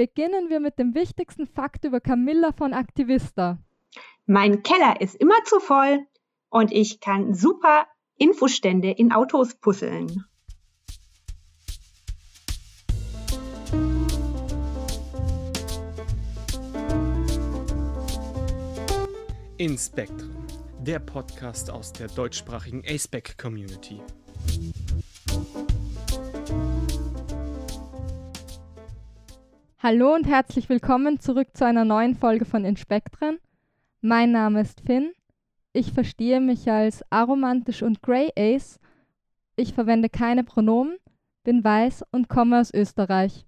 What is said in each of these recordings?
beginnen wir mit dem wichtigsten Fakt über Camilla von Aktivista. Mein Keller ist immer zu voll und ich kann super Infostände in Autos puzzeln. In Spectrum, der Podcast aus der deutschsprachigen ASPEC Community. Hallo und herzlich willkommen zurück zu einer neuen Folge von Inspektren. Mein Name ist Finn. Ich verstehe mich als aromantisch und Grey Ace. Ich verwende keine Pronomen, bin weiß und komme aus Österreich.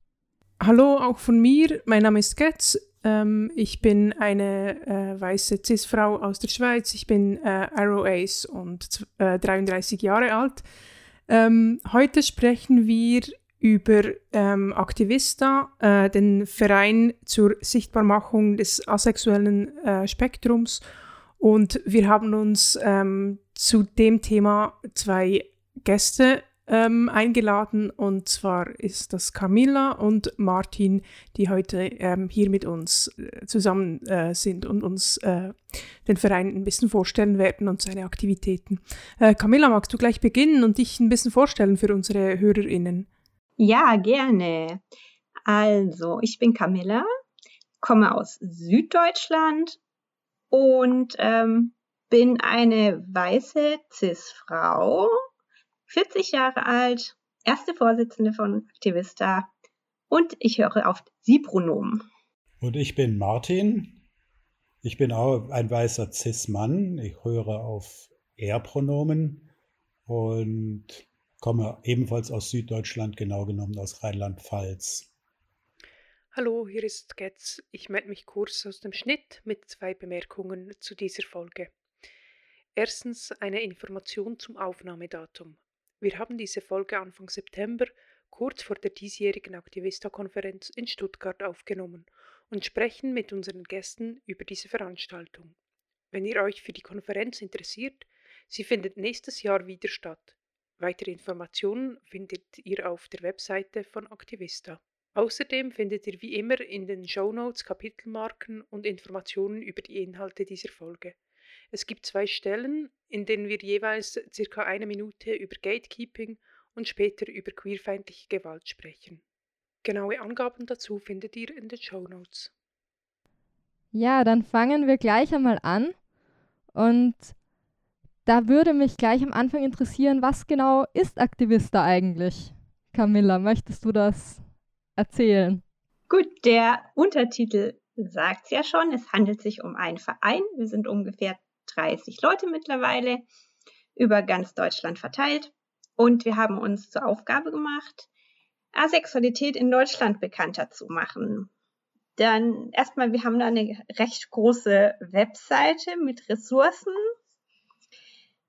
Hallo auch von mir. Mein Name ist Getz. Ähm, ich bin eine äh, weiße Cis-Frau aus der Schweiz. Ich bin äh, Arrow Ace und äh, 33 Jahre alt. Ähm, heute sprechen wir über ähm, Aktivista, äh, den Verein zur Sichtbarmachung des asexuellen äh, Spektrums. Und wir haben uns ähm, zu dem Thema zwei Gäste ähm, eingeladen. Und zwar ist das Camilla und Martin, die heute ähm, hier mit uns äh, zusammen äh, sind und uns äh, den Verein ein bisschen vorstellen werden und seine Aktivitäten. Äh, Camilla, magst du gleich beginnen und dich ein bisschen vorstellen für unsere HörerInnen? Ja, gerne. Also, ich bin Camilla, komme aus Süddeutschland und ähm, bin eine weiße Cis-Frau, 40 Jahre alt, erste Vorsitzende von Aktivista und ich höre auf Sie-Pronomen. Und ich bin Martin. Ich bin auch ein weißer Cis-Mann. Ich höre auf Er-Pronomen und komme ebenfalls aus Süddeutschland, genau genommen aus Rheinland-Pfalz. Hallo, hier ist Getz. Ich melde mich kurz aus dem Schnitt mit zwei Bemerkungen zu dieser Folge. Erstens eine Information zum Aufnahmedatum. Wir haben diese Folge Anfang September, kurz vor der diesjährigen Aktivista-Konferenz in Stuttgart aufgenommen und sprechen mit unseren Gästen über diese Veranstaltung. Wenn ihr euch für die Konferenz interessiert, sie findet nächstes Jahr wieder statt. Weitere Informationen findet ihr auf der Webseite von Aktivista. Außerdem findet ihr wie immer in den Shownotes Kapitelmarken und Informationen über die Inhalte dieser Folge. Es gibt zwei Stellen, in denen wir jeweils circa eine Minute über Gatekeeping und später über queerfeindliche Gewalt sprechen. Genaue Angaben dazu findet ihr in den Shownotes. Ja, dann fangen wir gleich einmal an und da würde mich gleich am Anfang interessieren, was genau ist Aktivista eigentlich? Camilla, möchtest du das erzählen? Gut, der Untertitel sagt es ja schon. Es handelt sich um einen Verein. Wir sind ungefähr 30 Leute mittlerweile über ganz Deutschland verteilt. Und wir haben uns zur Aufgabe gemacht, Asexualität in Deutschland bekannter zu machen. Dann erstmal, wir haben da eine recht große Webseite mit Ressourcen,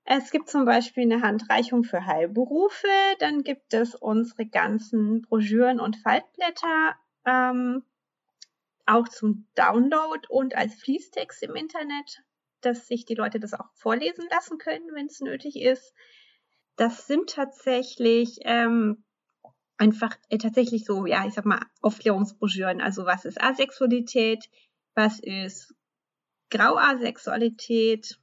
es gibt zum Beispiel eine Handreichung für Heilberufe, dann gibt es unsere ganzen Broschüren und Faltblätter ähm, auch zum Download und als Fließtext im Internet, dass sich die Leute das auch vorlesen lassen können, wenn es nötig ist. Das sind tatsächlich ähm, einfach äh, tatsächlich so, ja, ich sag mal, Aufklärungsbroschüren. Also was ist Asexualität, was ist Grauasexualität,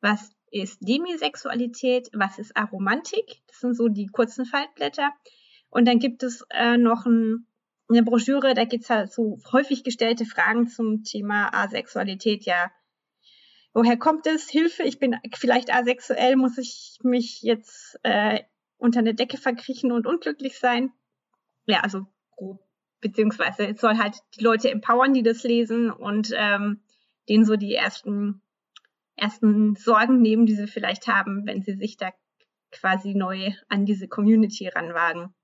was ist Demisexualität, was ist Aromantik, das sind so die kurzen Faltblätter. Und dann gibt es äh, noch ein, eine Broschüre, da geht es halt so häufig gestellte Fragen zum Thema Asexualität. Ja, woher kommt es? Hilfe, ich bin vielleicht asexuell, muss ich mich jetzt äh, unter eine Decke verkriechen und unglücklich sein? Ja, also grob. Beziehungsweise es soll halt die Leute empowern, die das lesen und ähm, denen so die ersten ersten Sorgen nehmen, die sie vielleicht haben, wenn sie sich da quasi neu an diese Community ranwagen.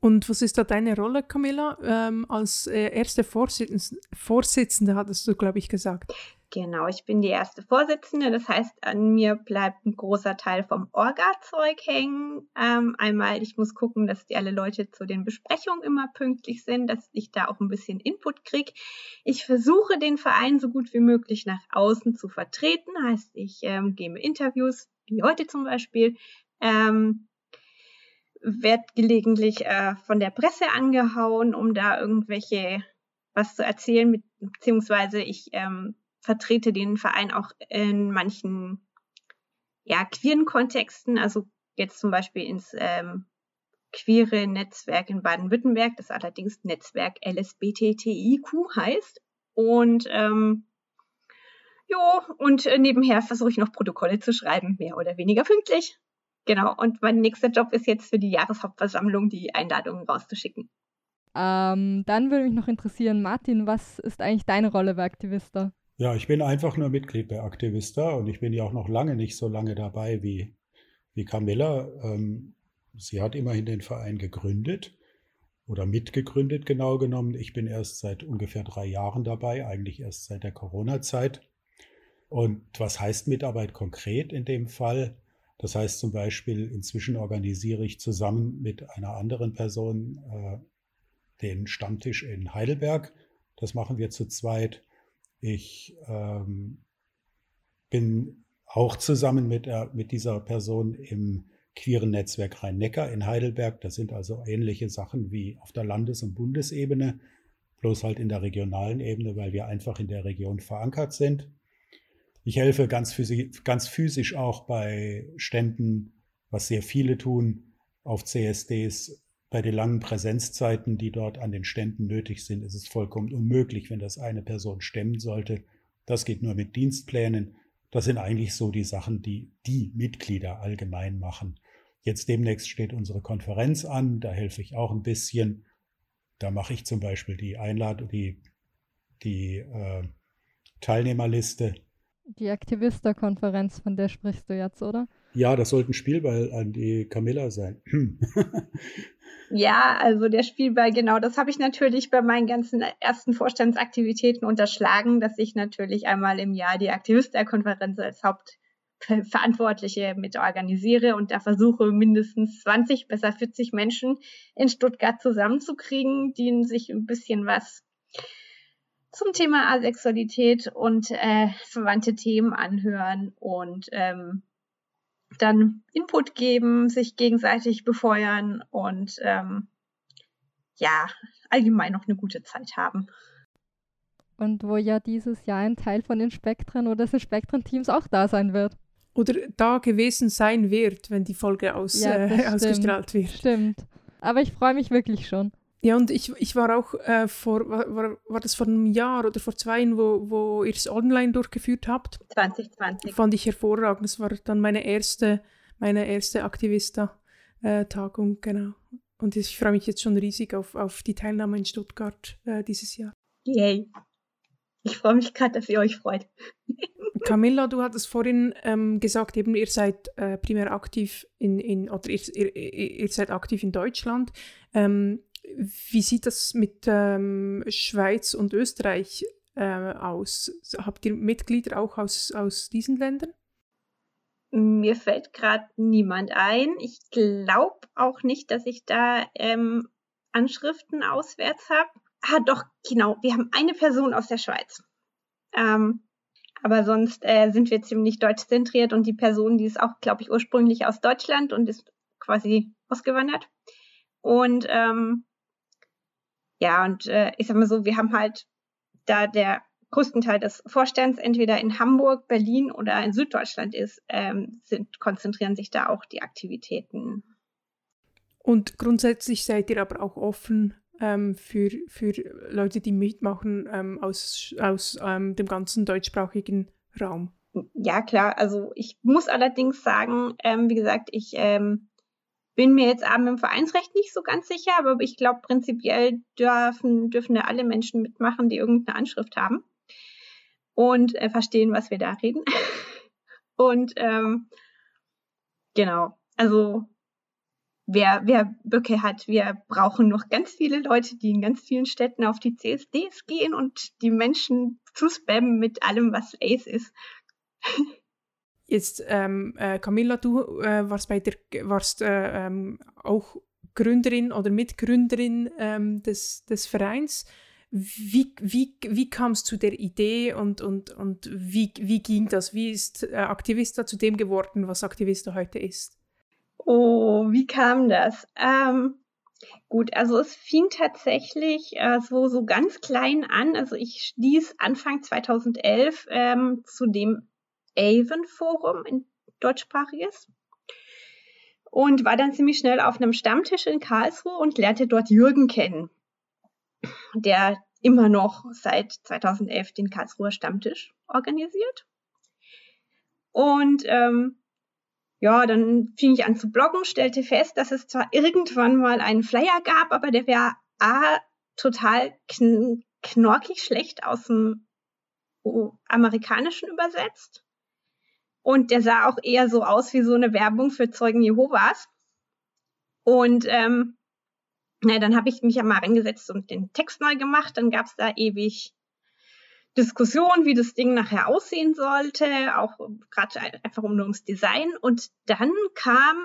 Und was ist da deine Rolle, Camilla? Ähm, als äh, erste Vorsitzende, Vorsitzende hattest du, glaube ich, gesagt. Genau, ich bin die erste Vorsitzende. Das heißt, an mir bleibt ein großer Teil vom Orga-Zeug hängen. Ähm, einmal, ich muss gucken, dass die alle Leute zu den Besprechungen immer pünktlich sind, dass ich da auch ein bisschen Input kriege. Ich versuche, den Verein so gut wie möglich nach außen zu vertreten. Heißt, ich ähm, gebe Interviews, wie heute zum Beispiel. Ähm, werde gelegentlich äh, von der Presse angehauen, um da irgendwelche was zu erzählen, mit, beziehungsweise ich ähm, vertrete den Verein auch in manchen ja, queeren Kontexten, also jetzt zum Beispiel ins ähm, queere Netzwerk in Baden-Württemberg, das allerdings Netzwerk LSBTTIQ heißt. Und ähm, jo, und äh, nebenher versuche ich noch Protokolle zu schreiben, mehr oder weniger pünktlich. Genau, und mein nächster Job ist jetzt für die Jahreshauptversammlung die Einladungen rauszuschicken. Ähm, dann würde mich noch interessieren, Martin, was ist eigentlich deine Rolle bei Aktivista? Ja, ich bin einfach nur Mitglied bei Aktivista und ich bin ja auch noch lange nicht so lange dabei wie, wie Camilla. Ähm, sie hat immerhin den Verein gegründet oder mitgegründet, genau genommen. Ich bin erst seit ungefähr drei Jahren dabei, eigentlich erst seit der Corona-Zeit. Und was heißt Mitarbeit konkret in dem Fall? Das heißt zum Beispiel, inzwischen organisiere ich zusammen mit einer anderen Person äh, den Stammtisch in Heidelberg. Das machen wir zu zweit. Ich ähm, bin auch zusammen mit, äh, mit dieser Person im queeren Netzwerk Rhein-Neckar in Heidelberg. Das sind also ähnliche Sachen wie auf der Landes- und Bundesebene, bloß halt in der regionalen Ebene, weil wir einfach in der Region verankert sind. Ich helfe ganz, physisch, ganz physisch auch bei Ständen, was sehr viele tun, auf CSDs bei den langen Präsenzzeiten, die dort an den Ständen nötig sind, ist es vollkommen unmöglich, wenn das eine Person stemmen sollte. Das geht nur mit Dienstplänen. Das sind eigentlich so die Sachen, die die Mitglieder allgemein machen. Jetzt demnächst steht unsere Konferenz an, da helfe ich auch ein bisschen. Da mache ich zum Beispiel die Einladung, die, die äh, Teilnehmerliste. Die Aktivisterkonferenz, von der sprichst du jetzt, oder? Ja, das sollte ein Spielball an die Camilla sein. Ja, also der Spielball, genau, das habe ich natürlich bei meinen ganzen ersten Vorstandsaktivitäten unterschlagen, dass ich natürlich einmal im Jahr die Aktivistenkonferenz als Hauptverantwortliche mit organisiere und da versuche mindestens 20, besser 40 Menschen in Stuttgart zusammenzukriegen, die sich ein bisschen was zum Thema Asexualität und äh, verwandte Themen anhören und ähm, dann Input geben, sich gegenseitig befeuern und ähm, ja, allgemein noch eine gute Zeit haben. Und wo ja dieses Jahr ein Teil von den Spektren oder des Spektren-Teams auch da sein wird. Oder da gewesen sein wird, wenn die Folge aus, ja, äh, ausgestrahlt wird. Stimmt. Aber ich freue mich wirklich schon. Ja, und ich, ich war auch äh, vor, war, war das vor einem Jahr oder vor zwei, wo, wo ihr es online durchgeführt habt? 2020. Fand ich hervorragend. Das war dann meine erste, meine erste Aktivista-Tagung, genau. Und ich freue mich jetzt schon riesig auf, auf die Teilnahme in Stuttgart äh, dieses Jahr. Yay. Ich freue mich gerade, dass ihr euch freut. Camilla, du hattest vorhin ähm, gesagt, eben ihr seid äh, primär aktiv in, in oder ihr, ihr, ihr, seid aktiv in Deutschland. Ähm, wie sieht das mit ähm, Schweiz und Österreich äh, aus? Habt ihr Mitglieder auch aus, aus diesen Ländern? Mir fällt gerade niemand ein. Ich glaube auch nicht, dass ich da ähm, Anschriften auswärts habe. Ah, doch, genau. Wir haben eine Person aus der Schweiz. Ähm, aber sonst äh, sind wir ziemlich deutsch zentriert und die Person, die ist auch, glaube ich, ursprünglich aus Deutschland und ist quasi ausgewandert. Und ähm, ja, und äh, ich sag mal so, wir haben halt da der größten Teil des Vorstands entweder in Hamburg, Berlin oder in Süddeutschland ist, ähm, sind, konzentrieren sich da auch die Aktivitäten. Und grundsätzlich seid ihr aber auch offen ähm, für, für Leute, die mitmachen ähm, aus, aus ähm, dem ganzen deutschsprachigen Raum. Ja, klar. Also ich muss allerdings sagen, ähm, wie gesagt, ich ähm, bin mir jetzt aber im Vereinsrecht nicht so ganz sicher, aber ich glaube, prinzipiell dürfen, dürfen da alle Menschen mitmachen, die irgendeine Anschrift haben und äh, verstehen, was wir da reden. und ähm, genau, also wer, wer Böcke hat, wir brauchen noch ganz viele Leute, die in ganz vielen Städten auf die CSDs gehen und die Menschen zu spammen mit allem, was Ace ist. Jetzt, ähm, äh, Camilla, du äh, warst, bei der, warst äh, ähm, auch Gründerin oder Mitgründerin ähm, des, des Vereins. Wie, wie, wie kam es zu der Idee und, und, und wie, wie ging das? Wie ist äh, Aktivista zu dem geworden, was Aktivista heute ist? Oh, wie kam das? Ähm, gut, also es fing tatsächlich äh, so, so ganz klein an. Also ich stieß Anfang 2011 ähm, zu dem Avon-Forum in deutschsprachiges und war dann ziemlich schnell auf einem Stammtisch in Karlsruhe und lernte dort Jürgen kennen, der immer noch seit 2011 den Karlsruher Stammtisch organisiert. Und ähm, ja, dann fing ich an zu bloggen, stellte fest, dass es zwar irgendwann mal einen Flyer gab, aber der wäre A, total kn knorkig schlecht aus dem Amerikanischen übersetzt. Und der sah auch eher so aus wie so eine Werbung für Zeugen Jehovas. Und ähm, na, dann habe ich mich ja mal reingesetzt und den Text neu gemacht. Dann gab es da ewig Diskussion, wie das Ding nachher aussehen sollte, auch gerade einfach um nur ums Design. Und dann kam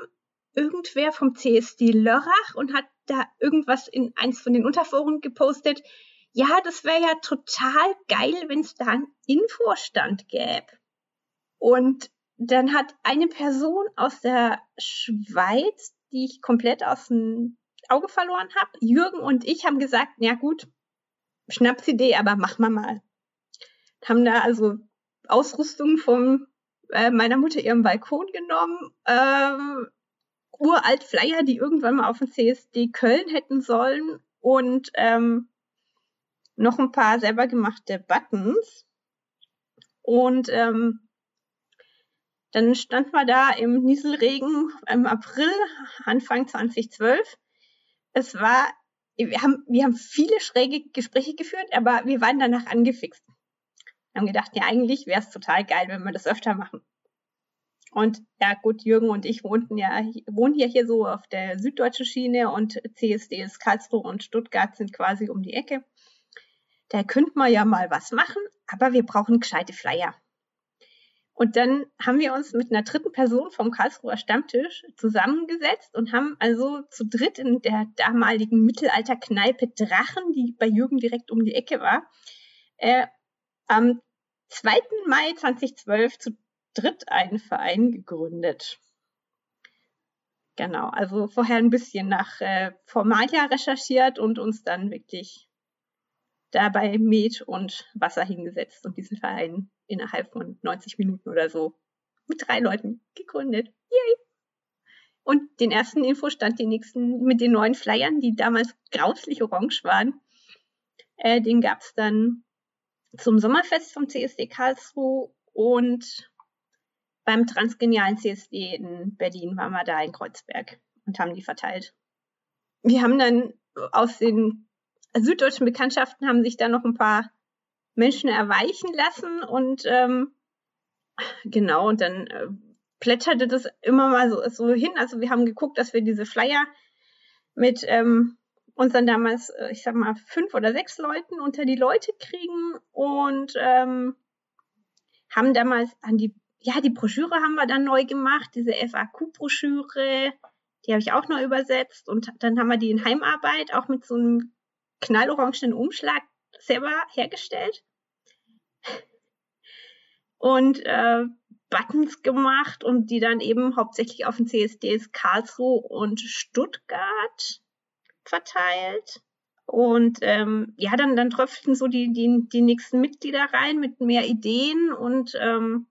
irgendwer vom CSD Lörrach und hat da irgendwas in eins von den Unterforen gepostet. Ja, das wäre ja total geil, wenn es da einen Infostand gäbe. Und dann hat eine Person aus der Schweiz, die ich komplett aus dem Auge verloren habe, Jürgen und ich haben gesagt, ja gut, Schnapsidee, aber machen wir mal haben da also Ausrüstung von äh, meiner Mutter ihrem Balkon genommen, ähm, uralt Flyer, die irgendwann mal auf dem CSD Köln hätten sollen und ähm, noch ein paar selber gemachte Buttons. Und ähm, dann standen wir da im Nieselregen im April, Anfang 2012. Es war, wir haben, wir haben viele schräge Gespräche geführt, aber wir waren danach angefixt. Wir haben gedacht, ja, eigentlich wäre es total geil, wenn wir das öfter machen. Und ja, gut, Jürgen und ich wohnten ja, wohnen ja hier so auf der süddeutschen Schiene und CSD ist Karlsruhe und Stuttgart sind quasi um die Ecke. Da könnte man ja mal was machen, aber wir brauchen gescheite Flyer. Und dann haben wir uns mit einer dritten Person vom Karlsruher Stammtisch zusammengesetzt und haben also zu dritt in der damaligen Mittelalterkneipe Drachen, die bei Jürgen direkt um die Ecke war, äh, am 2. Mai 2012 zu dritt einen Verein gegründet. Genau, also vorher ein bisschen nach äh, Formalia recherchiert und uns dann wirklich dabei Met und Wasser hingesetzt und diesen Verein innerhalb von 90 Minuten oder so mit drei Leuten gegründet. Yay! Und den ersten Infostand, den nächsten mit den neuen Flyern, die damals grauslich orange waren, äh, den gab es dann zum Sommerfest vom CSD Karlsruhe und beim transgenialen CSD in Berlin waren wir da in Kreuzberg und haben die verteilt. Wir haben dann aus den süddeutschen Bekanntschaften haben sich da noch ein paar Menschen erweichen lassen und ähm, genau, und dann äh, plätscherte das immer mal so, so hin. Also wir haben geguckt, dass wir diese Flyer mit ähm, uns dann damals, äh, ich sag mal, fünf oder sechs Leuten unter die Leute kriegen und ähm, haben damals an die, ja, die Broschüre haben wir dann neu gemacht, diese FAQ-Broschüre, die habe ich auch neu übersetzt und dann haben wir die in Heimarbeit auch mit so einem knallorangenen Umschlag selber hergestellt. Und äh, Buttons gemacht und die dann eben hauptsächlich auf den CSDs Karlsruhe und Stuttgart verteilt. Und ähm, ja, dann, dann tröpften so die, die, die nächsten Mitglieder rein mit mehr Ideen. Und ähm,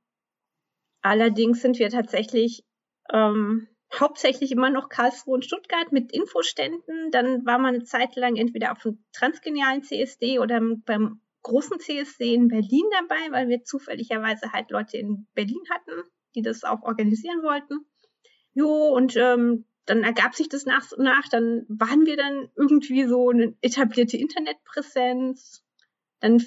allerdings sind wir tatsächlich ähm, hauptsächlich immer noch Karlsruhe und Stuttgart mit Infoständen. Dann war man eine Zeit lang entweder auf dem transgenialen CSD oder beim großen CSD in Berlin dabei, weil wir zufälligerweise halt Leute in Berlin hatten, die das auch organisieren wollten. Jo, und ähm, dann ergab sich das nach und nach, dann waren wir dann irgendwie so eine etablierte Internetpräsenz. Dann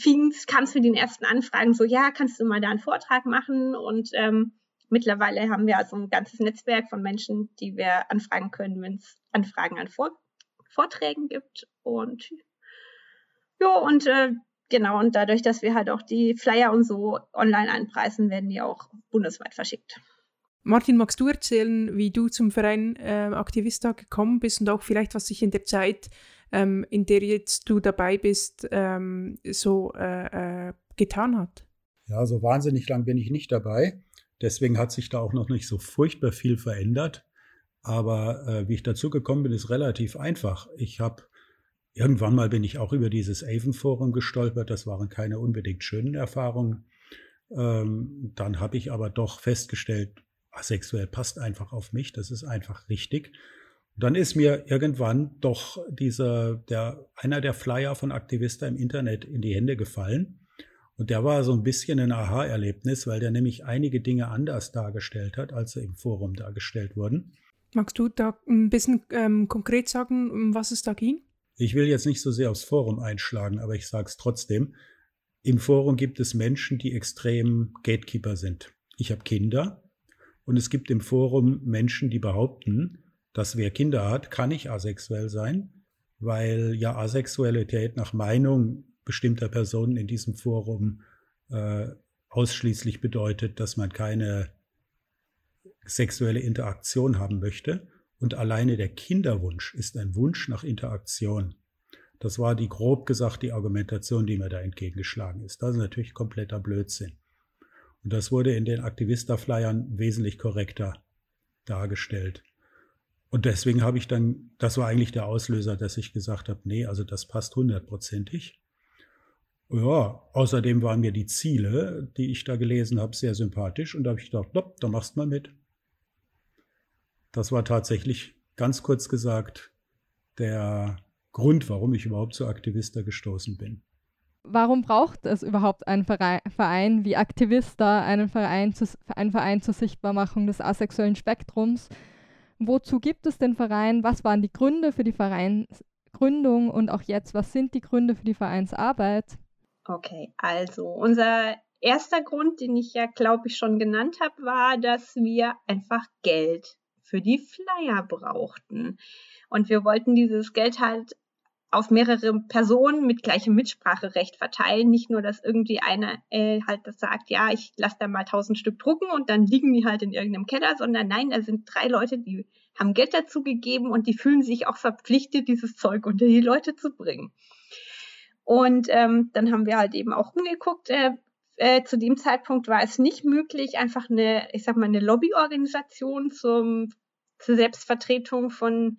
kam es mit den ersten Anfragen so, ja, kannst du mal da einen Vortrag machen? Und ähm, mittlerweile haben wir also ein ganzes Netzwerk von Menschen, die wir anfragen können, wenn es Anfragen an Vor Vorträgen gibt. Und ja, und äh, genau, und dadurch, dass wir halt auch die Flyer und so online anpreisen, werden die auch bundesweit verschickt. Martin, magst du erzählen, wie du zum Verein äh, Aktivista gekommen bist und auch vielleicht, was sich in der Zeit, ähm, in der jetzt du dabei bist, ähm, so äh, äh, getan hat? Ja, so wahnsinnig lang bin ich nicht dabei. Deswegen hat sich da auch noch nicht so furchtbar viel verändert. Aber äh, wie ich dazu gekommen bin, ist relativ einfach. Ich habe irgendwann mal bin ich auch über dieses Avon-Forum gestolpert. Das waren keine unbedingt schönen Erfahrungen. Ähm, dann habe ich aber doch festgestellt, asexuell passt einfach auf mich. Das ist einfach richtig. Und dann ist mir irgendwann doch dieser, der, einer der Flyer von Aktivista im Internet in die Hände gefallen. Und der war so ein bisschen ein Aha-Erlebnis, weil der nämlich einige Dinge anders dargestellt hat, als sie im Forum dargestellt wurden. Magst du da ein bisschen ähm, konkret sagen, um was es da ging? Ich will jetzt nicht so sehr aufs Forum einschlagen, aber ich sage es trotzdem. Im Forum gibt es Menschen, die extrem Gatekeeper sind. Ich habe Kinder und es gibt im Forum Menschen, die behaupten, dass wer Kinder hat, kann nicht asexuell sein, weil ja Asexualität nach Meinung bestimmter Personen in diesem Forum äh, ausschließlich bedeutet, dass man keine sexuelle Interaktion haben möchte. Und alleine der Kinderwunsch ist ein Wunsch nach Interaktion. Das war die grob gesagt die Argumentation, die mir da entgegengeschlagen ist. Das ist natürlich kompletter Blödsinn. Und das wurde in den Aktivista-Flyern wesentlich korrekter dargestellt. Und deswegen habe ich dann, das war eigentlich der Auslöser, dass ich gesagt habe, nee, also das passt hundertprozentig. Ja, außerdem waren mir die Ziele, die ich da gelesen habe, sehr sympathisch und da habe ich gedacht, dopp, da machst du mal mit. Das war tatsächlich ganz kurz gesagt der Grund, warum ich überhaupt zu Aktivista gestoßen bin. Warum braucht es überhaupt einen Verein wie Aktivista, einen Verein, zu, einen Verein zur Sichtbarmachung des asexuellen Spektrums? Wozu gibt es den Verein? Was waren die Gründe für die Vereinsgründung und auch jetzt, was sind die Gründe für die Vereinsarbeit? Okay, also unser erster Grund, den ich ja, glaube ich, schon genannt habe, war, dass wir einfach Geld für die Flyer brauchten. Und wir wollten dieses Geld halt auf mehrere Personen mit gleichem Mitspracherecht verteilen. Nicht nur, dass irgendwie einer äh, halt das sagt, ja, ich lasse da mal tausend Stück drucken und dann liegen die halt in irgendeinem Keller, sondern nein, da sind drei Leute, die haben Geld dazu gegeben und die fühlen sich auch verpflichtet, dieses Zeug unter die Leute zu bringen. Und ähm, dann haben wir halt eben auch umgeguckt. Äh, äh, zu dem Zeitpunkt war es nicht möglich, einfach eine, ich sag mal, eine Lobbyorganisation zum, zur Selbstvertretung von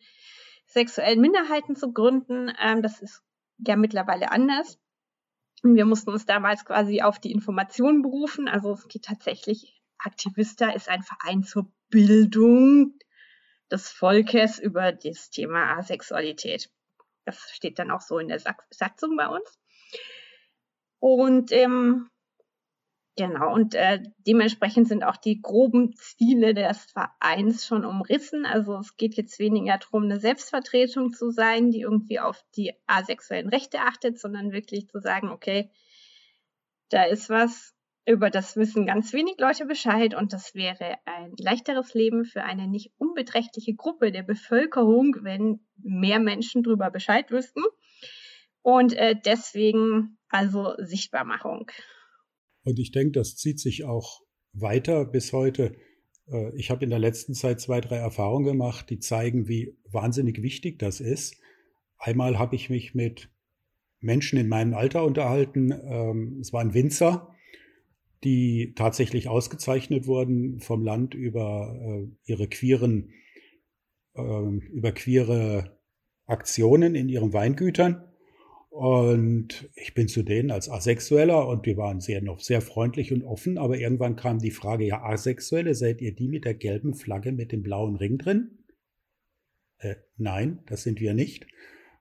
sexuellen Minderheiten zu gründen. Ähm, das ist ja mittlerweile anders. Und wir mussten uns damals quasi auf die Informationen berufen. Also es geht tatsächlich, Aktivista ist ein Verein zur Bildung des Volkes über das Thema Asexualität. Das steht dann auch so in der Satzung bei uns. Und ähm, genau, und äh, dementsprechend sind auch die groben Ziele des Vereins schon umrissen. Also es geht jetzt weniger darum, eine Selbstvertretung zu sein, die irgendwie auf die asexuellen Rechte achtet, sondern wirklich zu sagen, okay, da ist was, über das wissen ganz wenig Leute Bescheid und das wäre ein leichteres Leben für eine nicht unbeträchtliche Gruppe der Bevölkerung, wenn mehr Menschen darüber Bescheid wüssten. Und äh, deswegen also Sichtbarmachung. Und ich denke, das zieht sich auch weiter bis heute. Äh, ich habe in der letzten Zeit zwei, drei Erfahrungen gemacht, die zeigen, wie wahnsinnig wichtig das ist. Einmal habe ich mich mit Menschen in meinem Alter unterhalten. Ähm, es war ein Winzer, die tatsächlich ausgezeichnet wurden vom Land über äh, ihre queeren, äh, über queere Aktionen in ihren Weingütern. Und ich bin zu denen als Asexueller und die waren sehr noch sehr freundlich und offen, aber irgendwann kam die Frage, ja, Asexuelle, seid ihr die mit der gelben Flagge mit dem blauen Ring drin? Äh, nein, das sind wir nicht.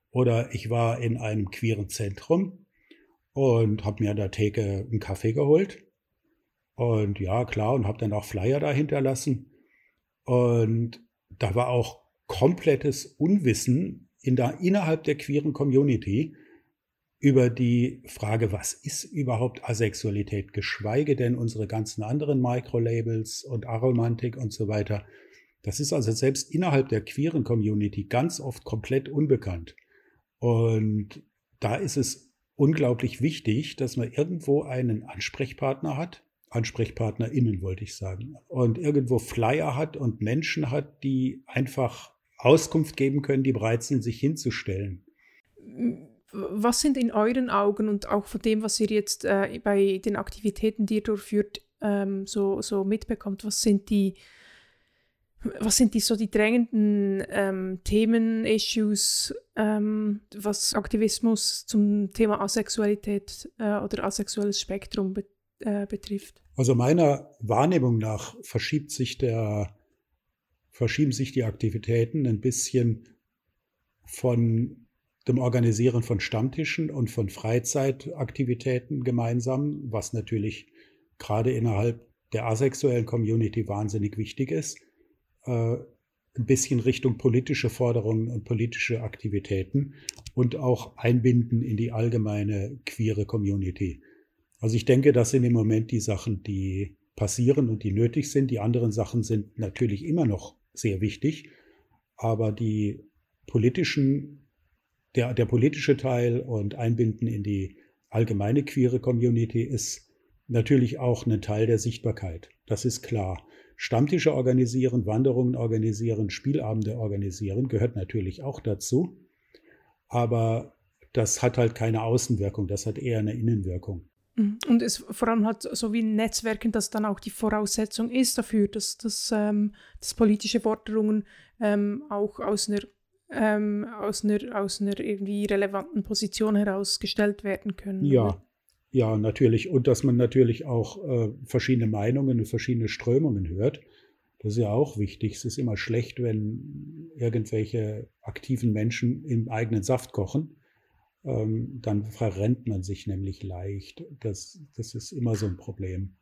Oder ich war in einem queeren Zentrum und habe mir an der Theke einen Kaffee geholt und ja, klar, und habe dann auch Flyer da hinterlassen. Und da war auch komplettes Unwissen in der, innerhalb der queeren Community über die Frage, was ist überhaupt Asexualität, geschweige denn unsere ganzen anderen Microlabels und Aromantik und so weiter. Das ist also selbst innerhalb der queeren Community ganz oft komplett unbekannt. Und da ist es unglaublich wichtig, dass man irgendwo einen Ansprechpartner hat, AnsprechpartnerInnen, wollte ich sagen. Und irgendwo Flyer hat und Menschen hat, die einfach Auskunft geben können, die bereit sind, sich hinzustellen. Was sind in euren Augen und auch von dem, was ihr jetzt äh, bei den Aktivitäten, die ihr durchführt, ähm, so, so mitbekommt, was sind die, Was sind die so die drängenden ähm, Themen, Issues, ähm, was Aktivismus zum Thema Asexualität äh, oder asexuelles Spektrum be äh, betrifft? Also meiner Wahrnehmung nach verschiebt sich der, verschieben sich die Aktivitäten ein bisschen von dem Organisieren von Stammtischen und von Freizeitaktivitäten gemeinsam, was natürlich gerade innerhalb der asexuellen Community wahnsinnig wichtig ist, äh, ein bisschen Richtung politische Forderungen und politische Aktivitäten und auch einbinden in die allgemeine queere Community. Also ich denke, das sind im Moment die Sachen, die passieren und die nötig sind. Die anderen Sachen sind natürlich immer noch sehr wichtig, aber die politischen, der, der politische Teil und Einbinden in die allgemeine queere Community ist natürlich auch ein Teil der Sichtbarkeit. Das ist klar. Stammtische organisieren, Wanderungen organisieren, Spielabende organisieren gehört natürlich auch dazu. Aber das hat halt keine Außenwirkung, das hat eher eine Innenwirkung. Mhm. Und es vor allem hat so wie Netzwerken, das dann auch die Voraussetzung ist dafür, dass, dass, ähm, dass politische Forderungen ähm, auch aus einer, ähm, aus, einer, aus einer irgendwie relevanten Position herausgestellt werden können. Ja, oder? Ja, natürlich. Und dass man natürlich auch äh, verschiedene Meinungen und verschiedene Strömungen hört. Das ist ja auch wichtig. Es ist immer schlecht, wenn irgendwelche aktiven Menschen im eigenen Saft kochen. Ähm, dann verrennt man sich nämlich leicht. Das, das ist immer so ein Problem.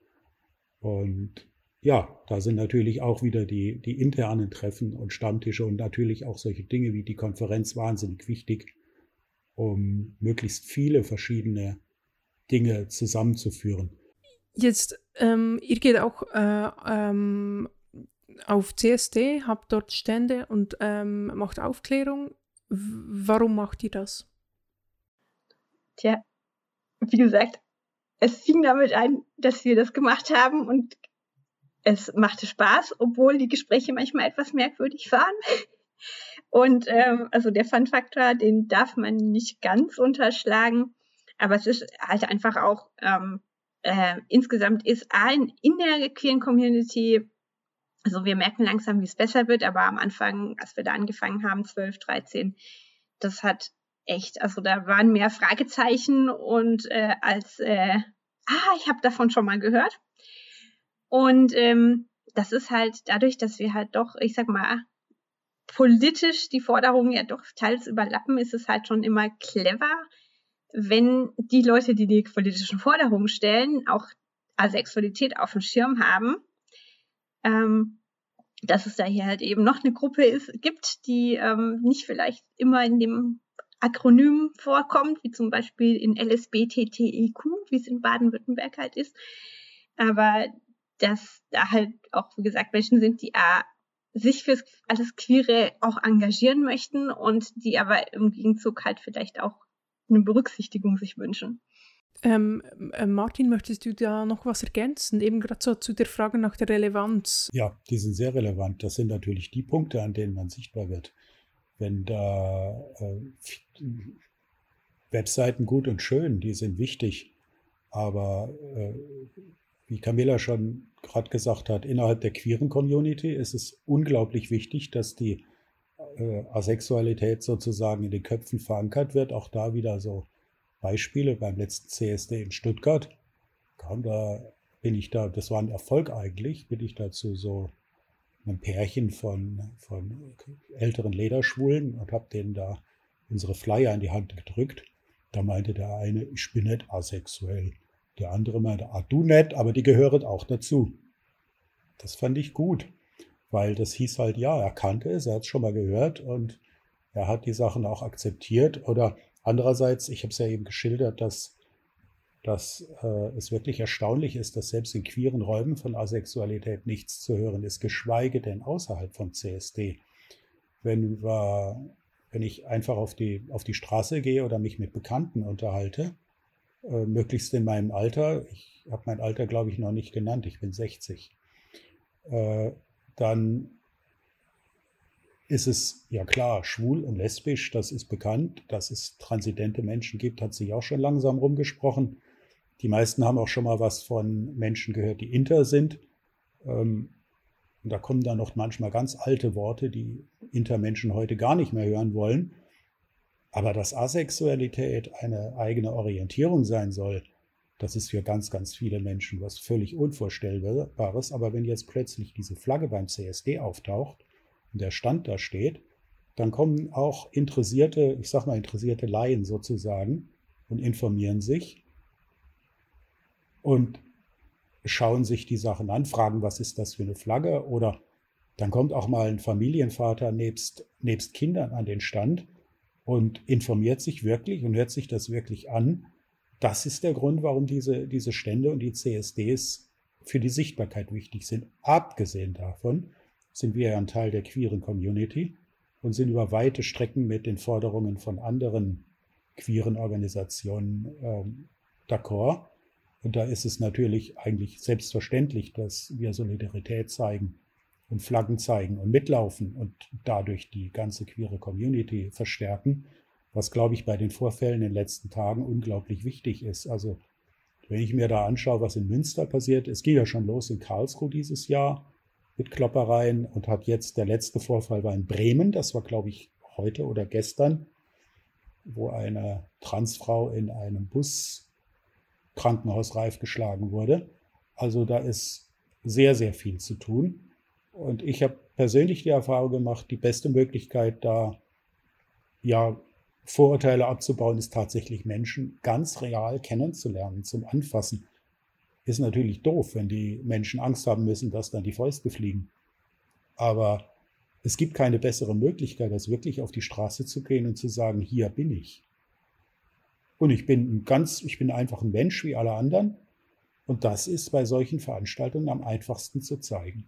Und ja, da sind natürlich auch wieder die, die internen Treffen und Stammtische und natürlich auch solche Dinge wie die Konferenz wahnsinnig wichtig, um möglichst viele verschiedene Dinge zusammenzuführen. Jetzt, ähm, ihr geht auch äh, ähm, auf CSD, habt dort Stände und ähm, macht Aufklärung. W warum macht ihr das? Tja, wie gesagt, es fing damit an, dass wir das gemacht haben und es machte Spaß, obwohl die Gespräche manchmal etwas merkwürdig waren. Und ähm, also der Fun-Faktor, den darf man nicht ganz unterschlagen. Aber es ist halt einfach auch, ähm, äh, insgesamt ist ein in der queeren Community, also wir merken langsam, wie es besser wird, aber am Anfang, als wir da angefangen haben, 12, 13, das hat echt, also da waren mehr Fragezeichen und äh, als, äh, ah, ich habe davon schon mal gehört. Und ähm, das ist halt dadurch, dass wir halt doch, ich sag mal, politisch die Forderungen ja doch teils überlappen, ist es halt schon immer clever, wenn die Leute, die die politischen Forderungen stellen, auch Asexualität auf dem Schirm haben, ähm, dass es da hier halt eben noch eine Gruppe ist, gibt, die ähm, nicht vielleicht immer in dem Akronym vorkommt, wie zum Beispiel in LSBTTEQ, wie es in Baden-Württemberg halt ist. Aber dass da halt auch, wie gesagt, Menschen sind, die äh, sich fürs alles Queere auch engagieren möchten und die aber im Gegenzug halt vielleicht auch eine Berücksichtigung sich wünschen. Ähm, äh, Martin, möchtest du da noch was ergänzen? Eben gerade so zu der Frage nach der Relevanz. Ja, die sind sehr relevant. Das sind natürlich die Punkte, an denen man sichtbar wird. Wenn da äh, Webseiten gut und schön, die sind wichtig, aber äh, wie Camilla schon gerade gesagt hat, innerhalb der queeren Community ist es unglaublich wichtig, dass die äh, Asexualität sozusagen in den Köpfen verankert wird. Auch da wieder so Beispiele beim letzten CSD in Stuttgart. Kam da, bin ich da, das war ein Erfolg eigentlich, bin ich dazu so einem Pärchen von, von älteren Lederschwulen und habe denen da unsere Flyer in die Hand gedrückt. Da meinte der eine, ich bin nicht asexuell. Der andere meinte, ah, du nicht, aber die gehören auch dazu. Das fand ich gut weil das hieß halt, ja, er kannte es, er hat es schon mal gehört und er hat die Sachen auch akzeptiert. Oder andererseits, ich habe es ja eben geschildert, dass, dass äh, es wirklich erstaunlich ist, dass selbst in queeren Räumen von Asexualität nichts zu hören ist, geschweige denn außerhalb vom CSD. Wenn, wir, wenn ich einfach auf die, auf die Straße gehe oder mich mit Bekannten unterhalte, äh, möglichst in meinem Alter, ich habe mein Alter, glaube ich, noch nicht genannt, ich bin 60, äh, dann ist es ja klar, schwul und lesbisch, das ist bekannt. Dass es transidente Menschen gibt, hat sich auch schon langsam rumgesprochen. Die meisten haben auch schon mal was von Menschen gehört, die inter sind. Ähm, Und da kommen dann noch manchmal ganz alte Worte, die Intermenschen heute gar nicht mehr hören wollen. Aber dass Asexualität eine eigene Orientierung sein soll, das ist für ganz, ganz viele Menschen was völlig Unvorstellbares. Aber wenn jetzt plötzlich diese Flagge beim CSD auftaucht und der Stand da steht, dann kommen auch interessierte, ich sag mal interessierte Laien sozusagen und informieren sich und schauen sich die Sachen an, fragen, was ist das für eine Flagge oder dann kommt auch mal ein Familienvater nebst, nebst Kindern an den Stand und informiert sich wirklich und hört sich das wirklich an das ist der Grund, warum diese, diese Stände und die CSDs für die Sichtbarkeit wichtig sind. Abgesehen davon sind wir ja ein Teil der queeren Community und sind über weite Strecken mit den Forderungen von anderen queeren Organisationen ähm, d'accord. Und da ist es natürlich eigentlich selbstverständlich, dass wir Solidarität zeigen und Flaggen zeigen und mitlaufen und dadurch die ganze queere Community verstärken was, glaube ich, bei den Vorfällen in den letzten Tagen unglaublich wichtig ist. Also wenn ich mir da anschaue, was in Münster passiert, es ging ja schon los in Karlsruhe dieses Jahr mit Kloppereien und hat jetzt, der letzte Vorfall war in Bremen, das war, glaube ich, heute oder gestern, wo eine Transfrau in einem Bus krankenhausreif geschlagen wurde. Also da ist sehr, sehr viel zu tun. Und ich habe persönlich die Erfahrung gemacht, die beste Möglichkeit, da ja Vorurteile abzubauen, ist tatsächlich Menschen ganz real kennenzulernen, zum Anfassen. Ist natürlich doof, wenn die Menschen Angst haben müssen, dass dann die Fäuste fliegen. Aber es gibt keine bessere Möglichkeit, als wirklich auf die Straße zu gehen und zu sagen, hier bin ich. Und ich bin ein ganz, ich bin einfach ein Mensch wie alle anderen. Und das ist bei solchen Veranstaltungen am einfachsten zu zeigen.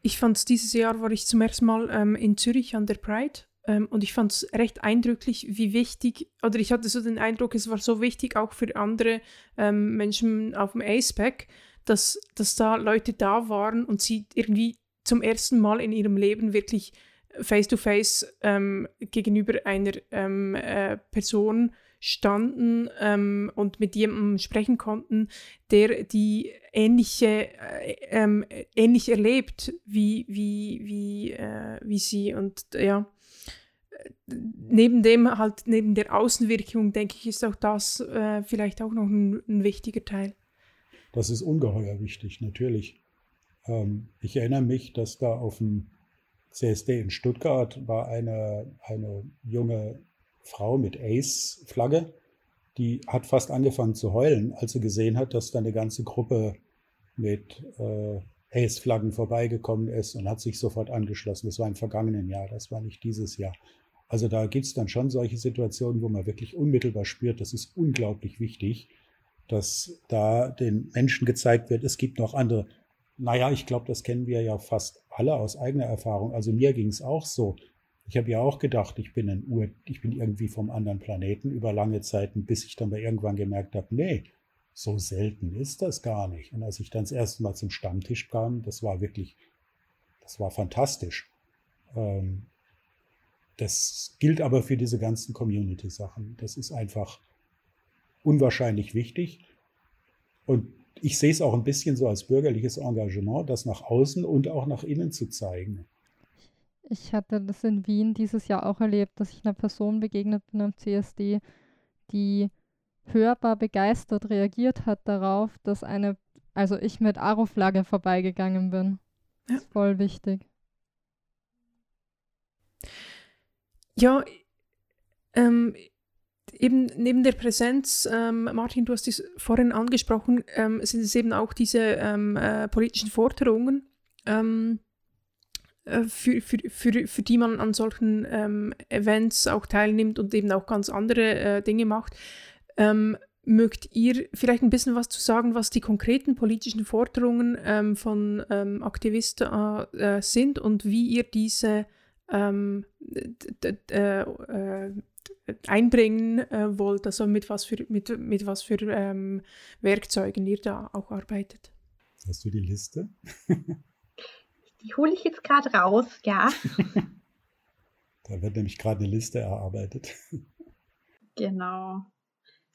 Ich fand es dieses Jahr, war ich zum ersten Mal ähm, in Zürich an der Pride ähm, und ich fand es recht eindrücklich, wie wichtig, oder ich hatte so den Eindruck, es war so wichtig auch für andere ähm, Menschen auf dem ACEPAC, dass, dass da Leute da waren und sie irgendwie zum ersten Mal in ihrem Leben wirklich face-to-face -face, ähm, gegenüber einer ähm, äh, Person standen ähm, und mit jemandem sprechen konnten, der die ähnliche, äh, ähm, ähnlich erlebt wie, wie, wie, äh, wie sie. Und ja, neben dem halt, neben der Außenwirkung, denke ich, ist auch das äh, vielleicht auch noch ein, ein, wichtiger Teil. Das ist ungeheuer wichtig, natürlich. Ähm, ich erinnere mich, dass da auf dem CSD in Stuttgart war eine, eine junge Frau mit Ace-Flagge, die hat fast angefangen zu heulen, als sie gesehen hat, dass da eine ganze Gruppe mit äh, Ace-Flaggen vorbeigekommen ist und hat sich sofort angeschlossen. Das war im vergangenen Jahr, das war nicht dieses Jahr. Also da gibt es dann schon solche Situationen, wo man wirklich unmittelbar spürt, das ist unglaublich wichtig, dass da den Menschen gezeigt wird, es gibt noch andere. Naja, ich glaube, das kennen wir ja fast alle aus eigener Erfahrung. Also mir ging es auch so. Ich habe ja auch gedacht, ich bin ein Ur, ich bin irgendwie vom anderen Planeten über lange Zeiten, bis ich dann mal irgendwann gemerkt habe, nee, so selten ist das gar nicht. Und als ich dann das erste Mal zum Stammtisch kam, das war wirklich, das war fantastisch. Ähm, das gilt aber für diese ganzen Community-Sachen. Das ist einfach unwahrscheinlich wichtig. Und ich sehe es auch ein bisschen so als bürgerliches Engagement, das nach außen und auch nach innen zu zeigen. Ich hatte das in Wien dieses Jahr auch erlebt, dass ich einer Person begegnet bin am CSD, die hörbar begeistert reagiert hat darauf, dass eine, also ich mit Aro-Flagge vorbeigegangen bin. Ja. Das ist voll wichtig. Ja, ähm, eben neben der Präsenz, ähm, Martin, du hast es vorhin angesprochen, ähm, sind es eben auch diese ähm, äh, politischen Forderungen, ähm, äh, für, für, für, für die man an solchen ähm, Events auch teilnimmt und eben auch ganz andere äh, Dinge macht. Ähm, mögt ihr vielleicht ein bisschen was zu sagen, was die konkreten politischen Forderungen von Aktivisten äh, sind und wie ihr diese äh, äh, einbringen äh, wollt, also mit was für, mit, mit was für ähm, Werkzeugen ihr da auch arbeitet. Hast du die Liste? die hole ich jetzt gerade raus, ja. da wird nämlich gerade eine Liste erarbeitet. Genau.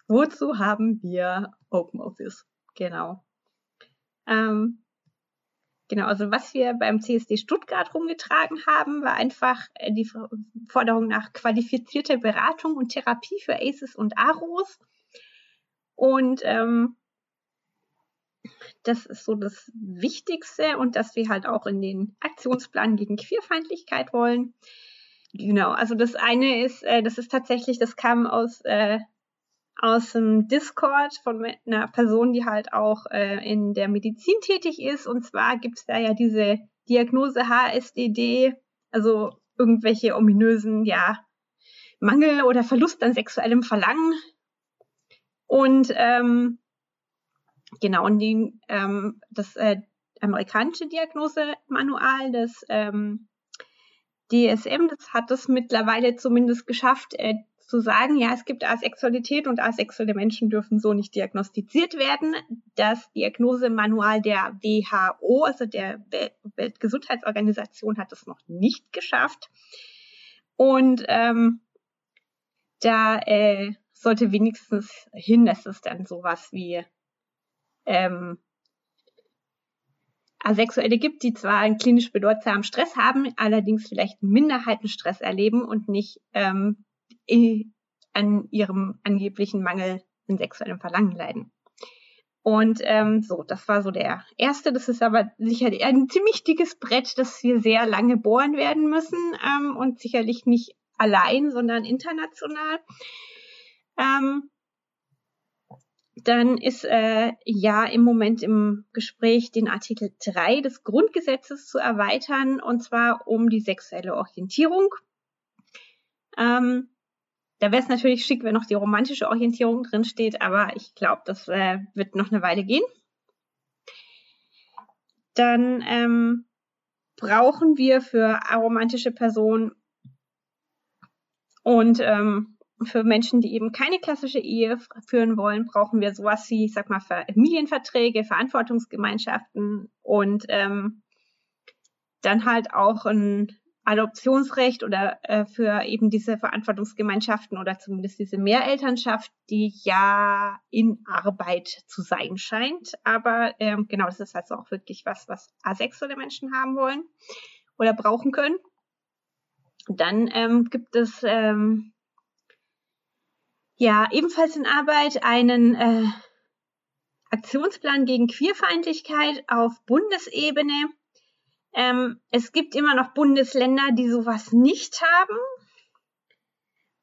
Wozu haben wir Open Office? Genau. Ähm, Genau, also was wir beim CSD Stuttgart rumgetragen haben, war einfach äh, die Forderung nach qualifizierter Beratung und Therapie für ACEs und AROS. Und ähm, das ist so das Wichtigste und dass wir halt auch in den Aktionsplan gegen Queerfeindlichkeit wollen. Genau, also das eine ist, äh, das ist tatsächlich, das kam aus äh, aus dem Discord von einer Person, die halt auch äh, in der Medizin tätig ist. Und zwar gibt es da ja diese Diagnose HSDD, also irgendwelche ominösen, ja, Mangel oder Verlust an sexuellem Verlangen. Und ähm, genau, und die, ähm, das äh, amerikanische Diagnosemanual, das ähm, DSM, das hat es mittlerweile zumindest geschafft, äh, zu sagen, ja, es gibt Asexualität und asexuelle Menschen dürfen so nicht diagnostiziert werden. Das Diagnosemanual der WHO, also der Weltgesundheitsorganisation, hat es noch nicht geschafft. Und ähm, da äh, sollte wenigstens hin, dass es dann sowas wie ähm, Asexuelle gibt, die zwar einen klinisch bedeutsamen Stress haben, allerdings vielleicht Minderheitenstress erleben und nicht ähm, an ihrem angeblichen Mangel in sexuellem Verlangen leiden. Und ähm, so, das war so der erste. Das ist aber sicherlich ein ziemlich dickes Brett, das wir sehr lange bohren werden müssen ähm, und sicherlich nicht allein, sondern international. Ähm, dann ist äh, ja im Moment im Gespräch den Artikel 3 des Grundgesetzes zu erweitern, und zwar um die sexuelle Orientierung. Ähm, da wäre es natürlich schick, wenn noch die romantische Orientierung drin steht, aber ich glaube, das äh, wird noch eine Weile gehen. Dann ähm, brauchen wir für aromantische Personen und ähm, für Menschen, die eben keine klassische Ehe führen wollen, brauchen wir sowas wie, ich sag mal, Familienverträge, Verantwortungsgemeinschaften und ähm, dann halt auch ein Adoptionsrecht oder äh, für eben diese Verantwortungsgemeinschaften oder zumindest diese Mehrelternschaft, die ja in Arbeit zu sein scheint. Aber ähm, genau, das ist also auch wirklich was, was asexuelle Menschen haben wollen oder brauchen können. Dann ähm, gibt es ähm, ja ebenfalls in Arbeit einen äh, Aktionsplan gegen Queerfeindlichkeit auf Bundesebene ähm, es gibt immer noch Bundesländer, die sowas nicht haben.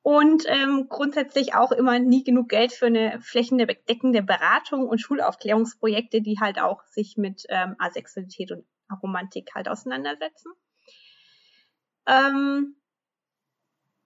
Und ähm, grundsätzlich auch immer nie genug Geld für eine flächendeckende Beratung und Schulaufklärungsprojekte, die halt auch sich mit ähm, Asexualität und Aromantik halt auseinandersetzen. Ähm,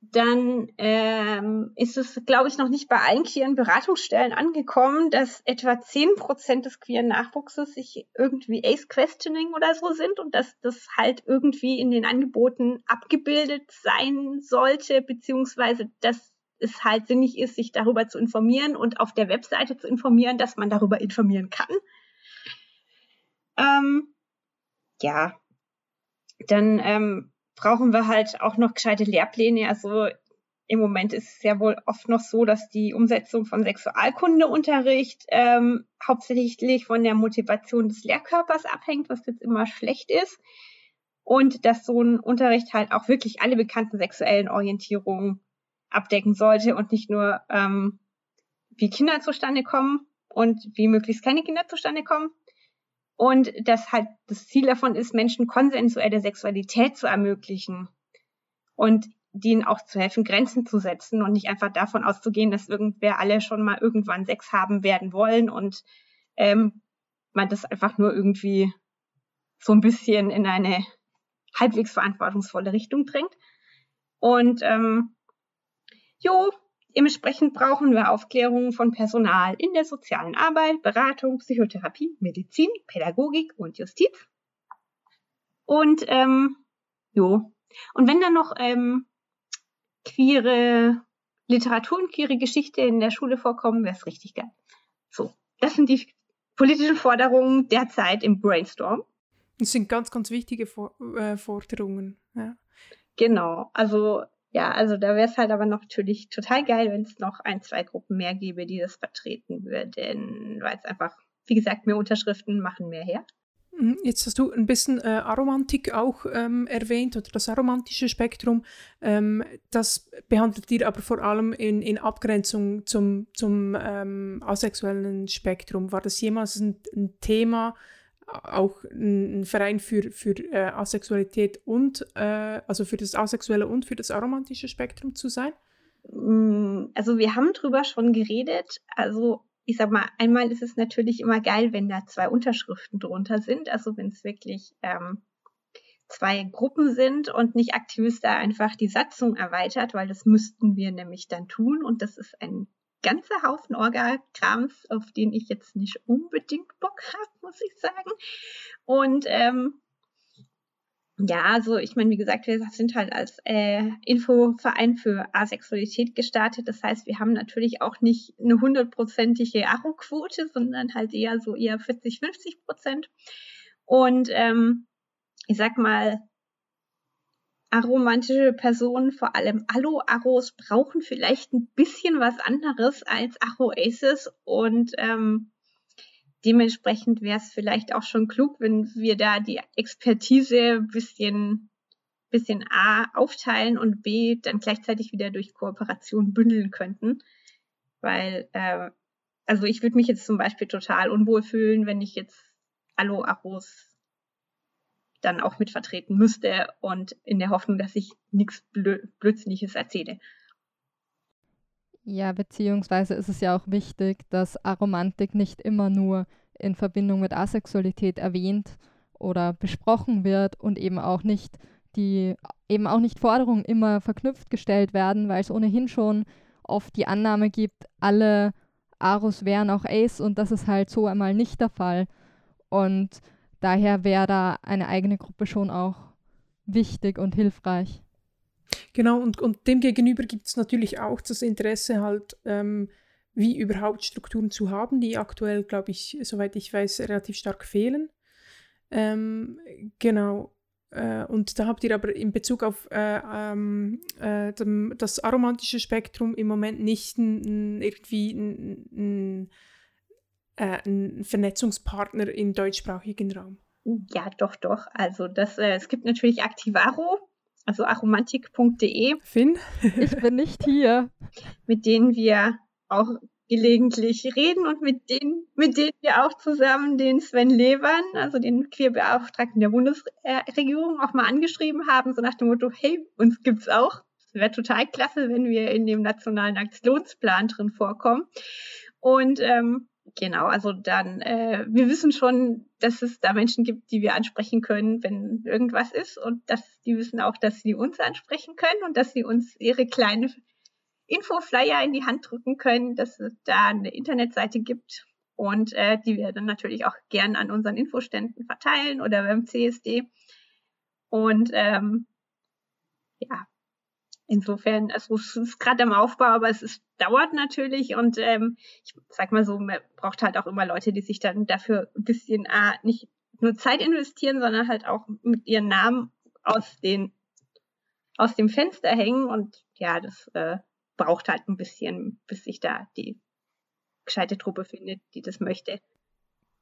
dann ähm, ist es, glaube ich, noch nicht bei allen queeren Beratungsstellen angekommen, dass etwa zehn Prozent des queeren Nachwuchses sich irgendwie Ace-Questioning oder so sind und dass das halt irgendwie in den Angeboten abgebildet sein sollte, beziehungsweise dass es halt sinnig ist, sich darüber zu informieren und auf der Webseite zu informieren, dass man darüber informieren kann. Ähm, ja, dann ähm, brauchen wir halt auch noch gescheite Lehrpläne. Also im Moment ist es ja wohl oft noch so, dass die Umsetzung von Sexualkundeunterricht ähm, hauptsächlich von der Motivation des Lehrkörpers abhängt, was jetzt immer schlecht ist. Und dass so ein Unterricht halt auch wirklich alle bekannten sexuellen Orientierungen abdecken sollte und nicht nur, ähm, wie Kinder zustande kommen und wie möglichst keine Kinder zustande kommen, und dass halt das Ziel davon ist, Menschen konsensuelle Sexualität zu ermöglichen und denen auch zu helfen, Grenzen zu setzen und nicht einfach davon auszugehen, dass irgendwer alle schon mal irgendwann Sex haben werden wollen und ähm, man das einfach nur irgendwie so ein bisschen in eine halbwegs verantwortungsvolle Richtung drängt. Und ähm, jo, Dementsprechend brauchen wir Aufklärung von Personal in der sozialen Arbeit, Beratung, Psychotherapie, Medizin, Pädagogik und Justiz. Und ähm, jo. Und wenn dann noch ähm, queere Literatur und queere Geschichte in der Schule vorkommen, wäre es richtig geil. So, das sind die politischen Forderungen derzeit im Brainstorm. Das sind ganz, ganz wichtige For äh, Forderungen. Ja. Genau, also ja, also da wäre es halt aber natürlich total geil, wenn es noch ein, zwei Gruppen mehr gäbe, die das vertreten würden, weil es einfach, wie gesagt, mehr Unterschriften machen mehr her. Mhm, jetzt hast du ein bisschen äh, Aromantik auch ähm, erwähnt oder das aromantische Spektrum. Ähm, das behandelt ihr aber vor allem in, in Abgrenzung zum, zum ähm, asexuellen Spektrum. War das jemals ein, ein Thema, auch ein, ein Verein für, für äh, Asexualität und, äh, also für das asexuelle und für das aromantische Spektrum zu sein? Mm, also wir haben drüber schon geredet. Also ich sag mal, einmal ist es natürlich immer geil, wenn da zwei Unterschriften drunter sind, also wenn es wirklich ähm, zwei Gruppen sind und nicht Aktivist da einfach die Satzung erweitert, weil das müssten wir nämlich dann tun und das ist ein ganzer Haufen Orga-Krams, auf den ich jetzt nicht unbedingt Bock habe, muss ich sagen. Und ähm, ja, also ich meine, wie gesagt, wir sind halt als äh, Infoverein für Asexualität gestartet. Das heißt, wir haben natürlich auch nicht eine hundertprozentige Aro-Quote, sondern halt eher so eher 40, 50 Prozent. Und ähm, ich sag mal, aromantische Personen, vor allem Alo-Aros, brauchen vielleicht ein bisschen was anderes als Aro-Aces und ähm, dementsprechend wäre es vielleicht auch schon klug, wenn wir da die Expertise bisschen, bisschen A aufteilen und B dann gleichzeitig wieder durch Kooperation bündeln könnten. Weil, äh, also ich würde mich jetzt zum Beispiel total unwohl fühlen, wenn ich jetzt Allo Aros dann auch mitvertreten müsste und in der Hoffnung, dass ich nichts Blö Blödsinniges erzähle. Ja, beziehungsweise ist es ja auch wichtig, dass Aromantik nicht immer nur in Verbindung mit Asexualität erwähnt oder besprochen wird und eben auch nicht die eben auch nicht Forderungen immer verknüpft gestellt werden, weil es ohnehin schon oft die Annahme gibt, alle Aros wären auch Ace und das ist halt so einmal nicht der Fall. Und daher wäre da eine eigene Gruppe schon auch wichtig und hilfreich. Genau, und, und dem gegenüber gibt es natürlich auch das Interesse halt, ähm, wie überhaupt Strukturen zu haben, die aktuell, glaube ich, soweit ich weiß, relativ stark fehlen. Ähm, genau. Äh, und da habt ihr aber in Bezug auf äh, ähm, äh, dem, das aromantische Spektrum im Moment nicht n, irgendwie einen äh, Vernetzungspartner im deutschsprachigen Raum. Ja, doch, doch. Also das, äh, es gibt natürlich Activaro, also aromantik.de. Finn? ich bin nicht hier. Mit denen wir auch gelegentlich reden und mit denen, mit denen wir auch zusammen den Sven Levern, also den Queerbeauftragten der Bundesregierung, auch mal angeschrieben haben, so nach dem Motto, hey, uns gibt's auch. Es wäre total klasse, wenn wir in dem nationalen Aktionsplan drin vorkommen. Und ähm, Genau, also dann, äh, wir wissen schon, dass es da Menschen gibt, die wir ansprechen können, wenn irgendwas ist und dass die wissen auch, dass sie uns ansprechen können und dass sie uns ihre kleine Infoflyer in die Hand drücken können, dass es da eine Internetseite gibt und äh, die wir dann natürlich auch gern an unseren Infoständen verteilen oder beim CSD. Und ähm, ja, Insofern, also es ist gerade am Aufbau, aber es ist, dauert natürlich und ähm, ich sag mal so, man braucht halt auch immer Leute, die sich dann dafür ein bisschen äh, nicht nur Zeit investieren, sondern halt auch mit ihren Namen aus den aus dem Fenster hängen und ja, das äh, braucht halt ein bisschen, bis sich da die gescheite Truppe findet, die das möchte.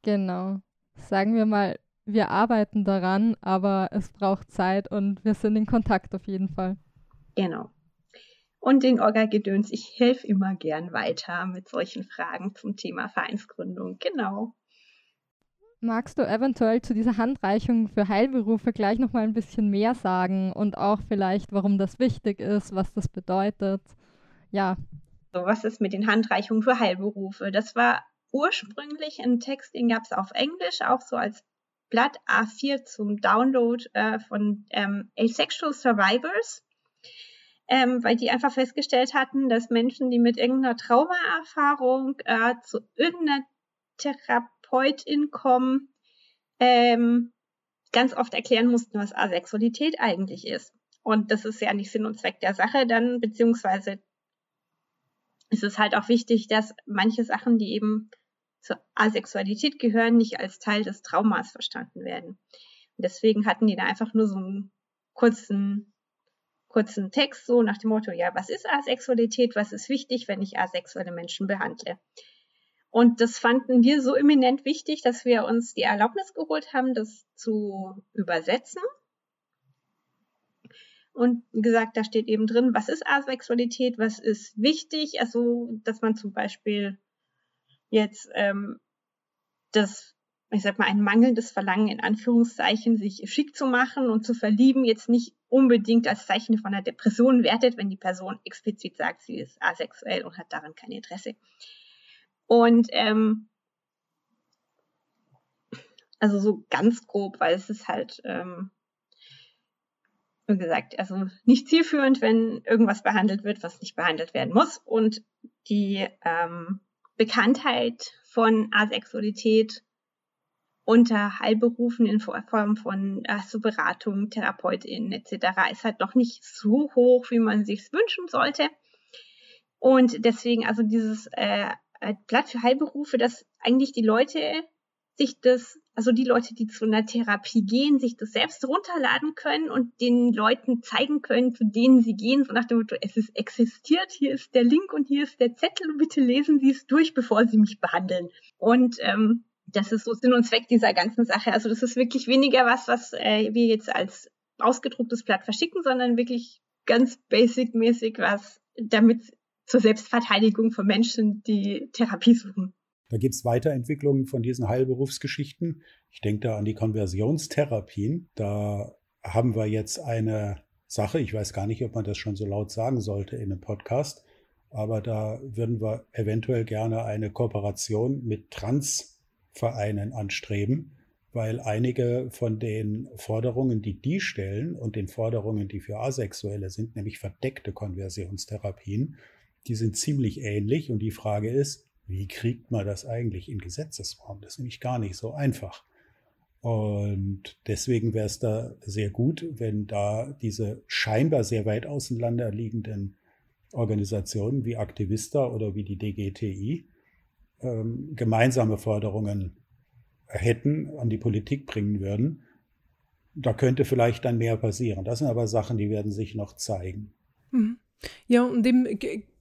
Genau. Sagen wir mal, wir arbeiten daran, aber es braucht Zeit und wir sind in Kontakt auf jeden Fall. Genau. Und den Orga-Gedöns, ich helfe immer gern weiter mit solchen Fragen zum Thema Vereinsgründung. Genau. Magst du eventuell zu dieser Handreichung für Heilberufe gleich noch mal ein bisschen mehr sagen und auch vielleicht, warum das wichtig ist, was das bedeutet? Ja. So, was ist mit den Handreichungen für Heilberufe? Das war ursprünglich ein Text, den gab es auf Englisch, auch so als Blatt A4 zum Download äh, von ähm, Asexual Survivors ähm, weil die einfach festgestellt hatten, dass Menschen, die mit irgendeiner Traumaerfahrung äh, zu irgendeiner Therapeutin kommen, ähm, ganz oft erklären mussten, was Asexualität eigentlich ist. Und das ist ja nicht Sinn und Zweck der Sache dann, beziehungsweise ist es halt auch wichtig, dass manche Sachen, die eben zur Asexualität gehören, nicht als Teil des Traumas verstanden werden. Und deswegen hatten die da einfach nur so einen kurzen kurzen Text, so nach dem Motto, ja, was ist Asexualität, was ist wichtig, wenn ich asexuelle Menschen behandle? Und das fanden wir so eminent wichtig, dass wir uns die Erlaubnis geholt haben, das zu übersetzen. Und gesagt, da steht eben drin, was ist Asexualität, was ist wichtig. Also, dass man zum Beispiel jetzt ähm, das, ich sag mal, ein mangelndes Verlangen in Anführungszeichen, sich schick zu machen und zu verlieben, jetzt nicht unbedingt als Zeichen von einer Depression wertet, wenn die Person explizit sagt, sie ist asexuell und hat daran kein Interesse. Und ähm, also so ganz grob, weil es ist halt, ähm, wie gesagt, also nicht zielführend, wenn irgendwas behandelt wird, was nicht behandelt werden muss. Und die ähm, Bekanntheit von Asexualität unter Heilberufen in Form von also Beratung, TherapeutInnen etc. ist halt noch nicht so hoch, wie man sich wünschen sollte. Und deswegen also dieses äh, äh, Blatt für Heilberufe, dass eigentlich die Leute sich das, also die Leute, die zu einer Therapie gehen, sich das selbst runterladen können und den Leuten zeigen können, zu denen sie gehen, so nach dem Motto, es ist existiert, hier ist der Link und hier ist der Zettel bitte lesen Sie es durch, bevor Sie mich behandeln. Und ähm, das ist so Sinn und Zweck dieser ganzen Sache. Also das ist wirklich weniger was, was äh, wir jetzt als ausgedrucktes Blatt verschicken, sondern wirklich ganz basic-mäßig was, damit zur Selbstverteidigung von Menschen, die Therapie suchen. Da gibt es Weiterentwicklungen von diesen Heilberufsgeschichten. Ich denke da an die Konversionstherapien. Da haben wir jetzt eine Sache, ich weiß gar nicht, ob man das schon so laut sagen sollte in einem Podcast, aber da würden wir eventuell gerne eine Kooperation mit Transvereinen anstreben, weil einige von den Forderungen, die die stellen und den Forderungen, die für Asexuelle sind, nämlich verdeckte Konversionstherapien, die sind ziemlich ähnlich und die Frage ist, wie kriegt man das eigentlich in Gesetzesform? Das ist nämlich gar nicht so einfach. Und deswegen wäre es da sehr gut, wenn da diese scheinbar sehr weit auseinander liegenden Organisationen wie Aktivista oder wie die DGTI ähm, gemeinsame Forderungen hätten, an die Politik bringen würden. Da könnte vielleicht dann mehr passieren. Das sind aber Sachen, die werden sich noch zeigen. Mhm. Ja, und eben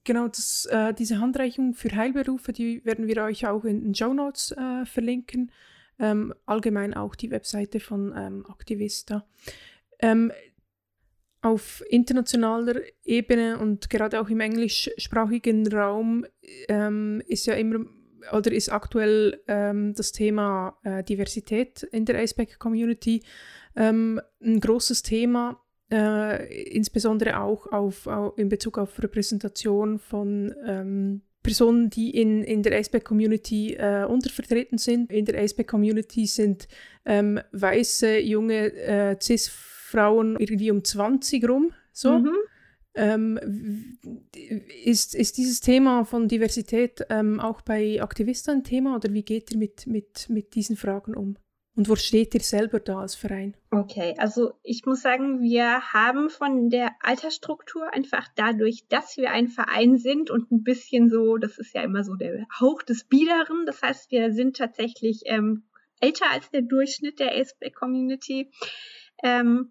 Genau, das, äh, diese Handreichung für Heilberufe, die werden wir euch auch in den Show Notes äh, verlinken. Ähm, allgemein auch die Webseite von ähm, Aktivista. Ähm, auf internationaler Ebene und gerade auch im englischsprachigen Raum ähm, ist ja immer oder ist aktuell ähm, das Thema äh, Diversität in der ASPEC-Community ähm, ein großes Thema äh, insbesondere auch auf, auf, in Bezug auf Repräsentation von ähm, Personen, die in, in der ASPEC-Community äh, untervertreten sind. In der ASPEC-Community sind ähm, weiße, junge äh, Cis-Frauen irgendwie um 20 rum. So. Mhm. Ähm, ist, ist dieses Thema von Diversität ähm, auch bei Aktivisten ein Thema oder wie geht ihr mit, mit, mit diesen Fragen um? Und wo steht ihr selber da als Verein? Okay, also ich muss sagen, wir haben von der Altersstruktur einfach dadurch, dass wir ein Verein sind und ein bisschen so, das ist ja immer so der Hauch des Biederen, das heißt, wir sind tatsächlich ähm, älter als der Durchschnitt der ASB-Community. Ähm,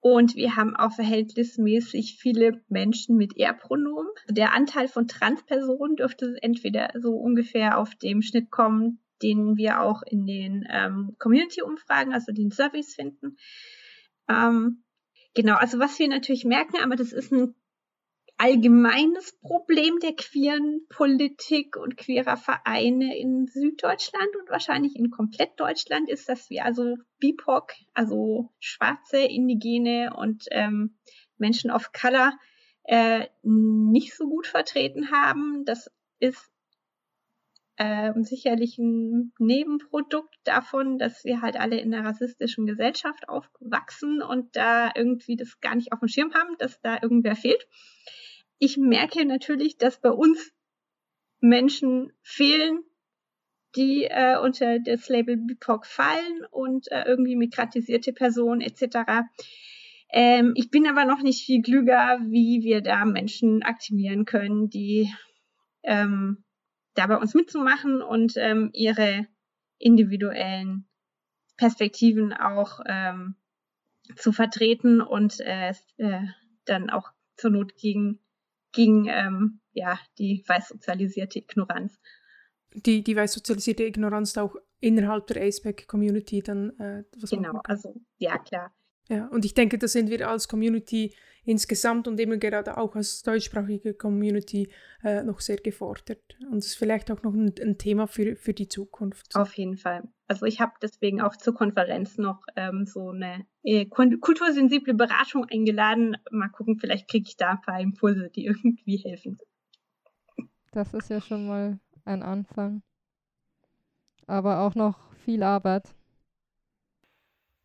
und wir haben auch verhältnismäßig viele Menschen mit Er-Pronomen. Der Anteil von Transpersonen dürfte entweder so ungefähr auf dem Schnitt kommen, den wir auch in den ähm, Community-Umfragen, also den Surveys finden. Ähm, genau, also was wir natürlich merken, aber das ist ein allgemeines Problem der queeren Politik und queerer Vereine in Süddeutschland und wahrscheinlich in komplett Deutschland ist, dass wir also BIPOC, also schwarze, indigene und ähm, Menschen of Color äh, nicht so gut vertreten haben. Das ist äh, sicherlich ein Nebenprodukt davon, dass wir halt alle in einer rassistischen Gesellschaft aufwachsen und da irgendwie das gar nicht auf dem Schirm haben, dass da irgendwer fehlt. Ich merke natürlich, dass bei uns Menschen fehlen, die äh, unter das Label BIPOC fallen und äh, irgendwie migratisierte Personen etc. Ähm, ich bin aber noch nicht viel klüger, wie wir da Menschen aktivieren können, die ähm, da bei uns mitzumachen und ähm, ihre individuellen Perspektiven auch ähm, zu vertreten und äh, äh, dann auch zur Not gegen, gegen ähm, ja, die weiß sozialisierte Ignoranz die, die weiß sozialisierte Ignoranz auch innerhalb der ASPEC-Community dann äh, was Genau, also ja, klar. Ja, und ich denke, da sind wir als Community insgesamt und eben gerade auch als deutschsprachige Community äh, noch sehr gefordert. Und es ist vielleicht auch noch ein, ein, Thema für, für die Zukunft. Auf jeden Fall. Also ich habe deswegen auch zur Konferenz noch ähm, so eine äh, kultursensible Beratung eingeladen. Mal gucken, vielleicht kriege ich da ein paar Impulse, die irgendwie helfen. Das ist ja schon mal ein Anfang. Aber auch noch viel Arbeit.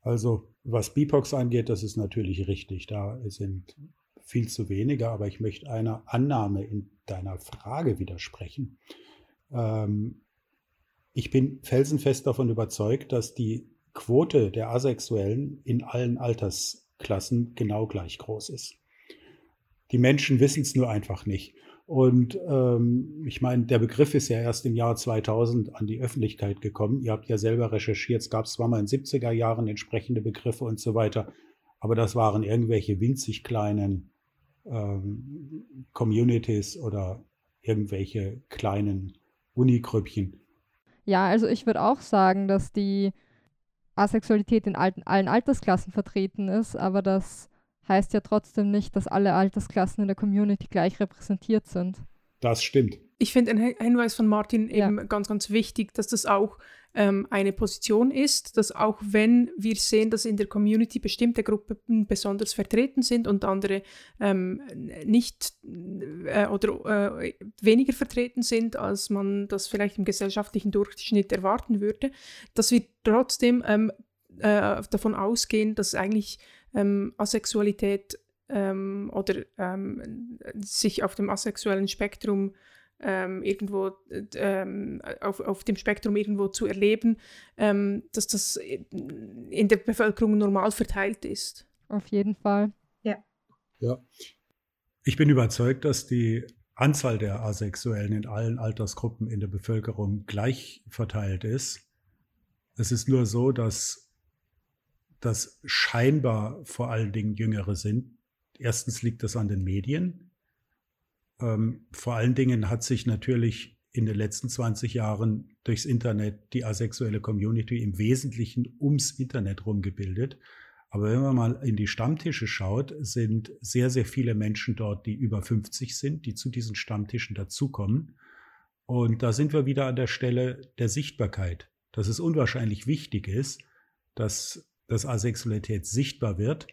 Also was BIPOX angeht, das ist natürlich richtig. Da sind viel zu wenige, aber ich möchte einer Annahme in deiner Frage widersprechen. Ähm, ich bin felsenfest davon überzeugt, dass die Quote der Asexuellen in allen Altersklassen genau gleich groß ist. Die Menschen wissen es nur einfach nicht. Und ähm, ich meine, der Begriff ist ja erst im Jahr 2000 an die Öffentlichkeit gekommen. Ihr habt ja selber recherchiert, es gab zwar mal in den 70er Jahren entsprechende Begriffe und so weiter, aber das waren irgendwelche winzig kleinen ähm, Communities oder irgendwelche kleinen Unigrüppchen. Ja, also ich würde auch sagen, dass die Asexualität in allen Altersklassen vertreten ist, aber das heißt ja trotzdem nicht, dass alle Altersklassen in der Community gleich repräsentiert sind. Das stimmt. Ich finde einen Hinweis von Martin eben ja. ganz, ganz wichtig, dass das auch ähm, eine Position ist, dass auch wenn wir sehen, dass in der Community bestimmte Gruppen besonders vertreten sind und andere ähm, nicht äh, oder äh, weniger vertreten sind, als man das vielleicht im gesellschaftlichen Durchschnitt erwarten würde, dass wir trotzdem ähm, äh, davon ausgehen, dass eigentlich ähm, Asexualität ähm, oder ähm, sich auf dem asexuellen Spektrum ähm, irgendwo ähm, auf, auf dem Spektrum irgendwo zu erleben, ähm, dass das in der Bevölkerung normal verteilt ist. Auf jeden Fall. Ja. Ja. Ich bin überzeugt, dass die Anzahl der Asexuellen in allen Altersgruppen in der Bevölkerung gleich verteilt ist. Es ist nur so, dass dass scheinbar vor allen Dingen Jüngere sind. Erstens liegt das an den Medien. Ähm, vor allen Dingen hat sich natürlich in den letzten 20 Jahren durchs Internet die asexuelle Community im Wesentlichen ums Internet rumgebildet. Aber wenn man mal in die Stammtische schaut, sind sehr, sehr viele Menschen dort, die über 50 sind, die zu diesen Stammtischen dazukommen. Und da sind wir wieder an der Stelle der Sichtbarkeit, dass es unwahrscheinlich wichtig ist, dass dass Asexualität sichtbar wird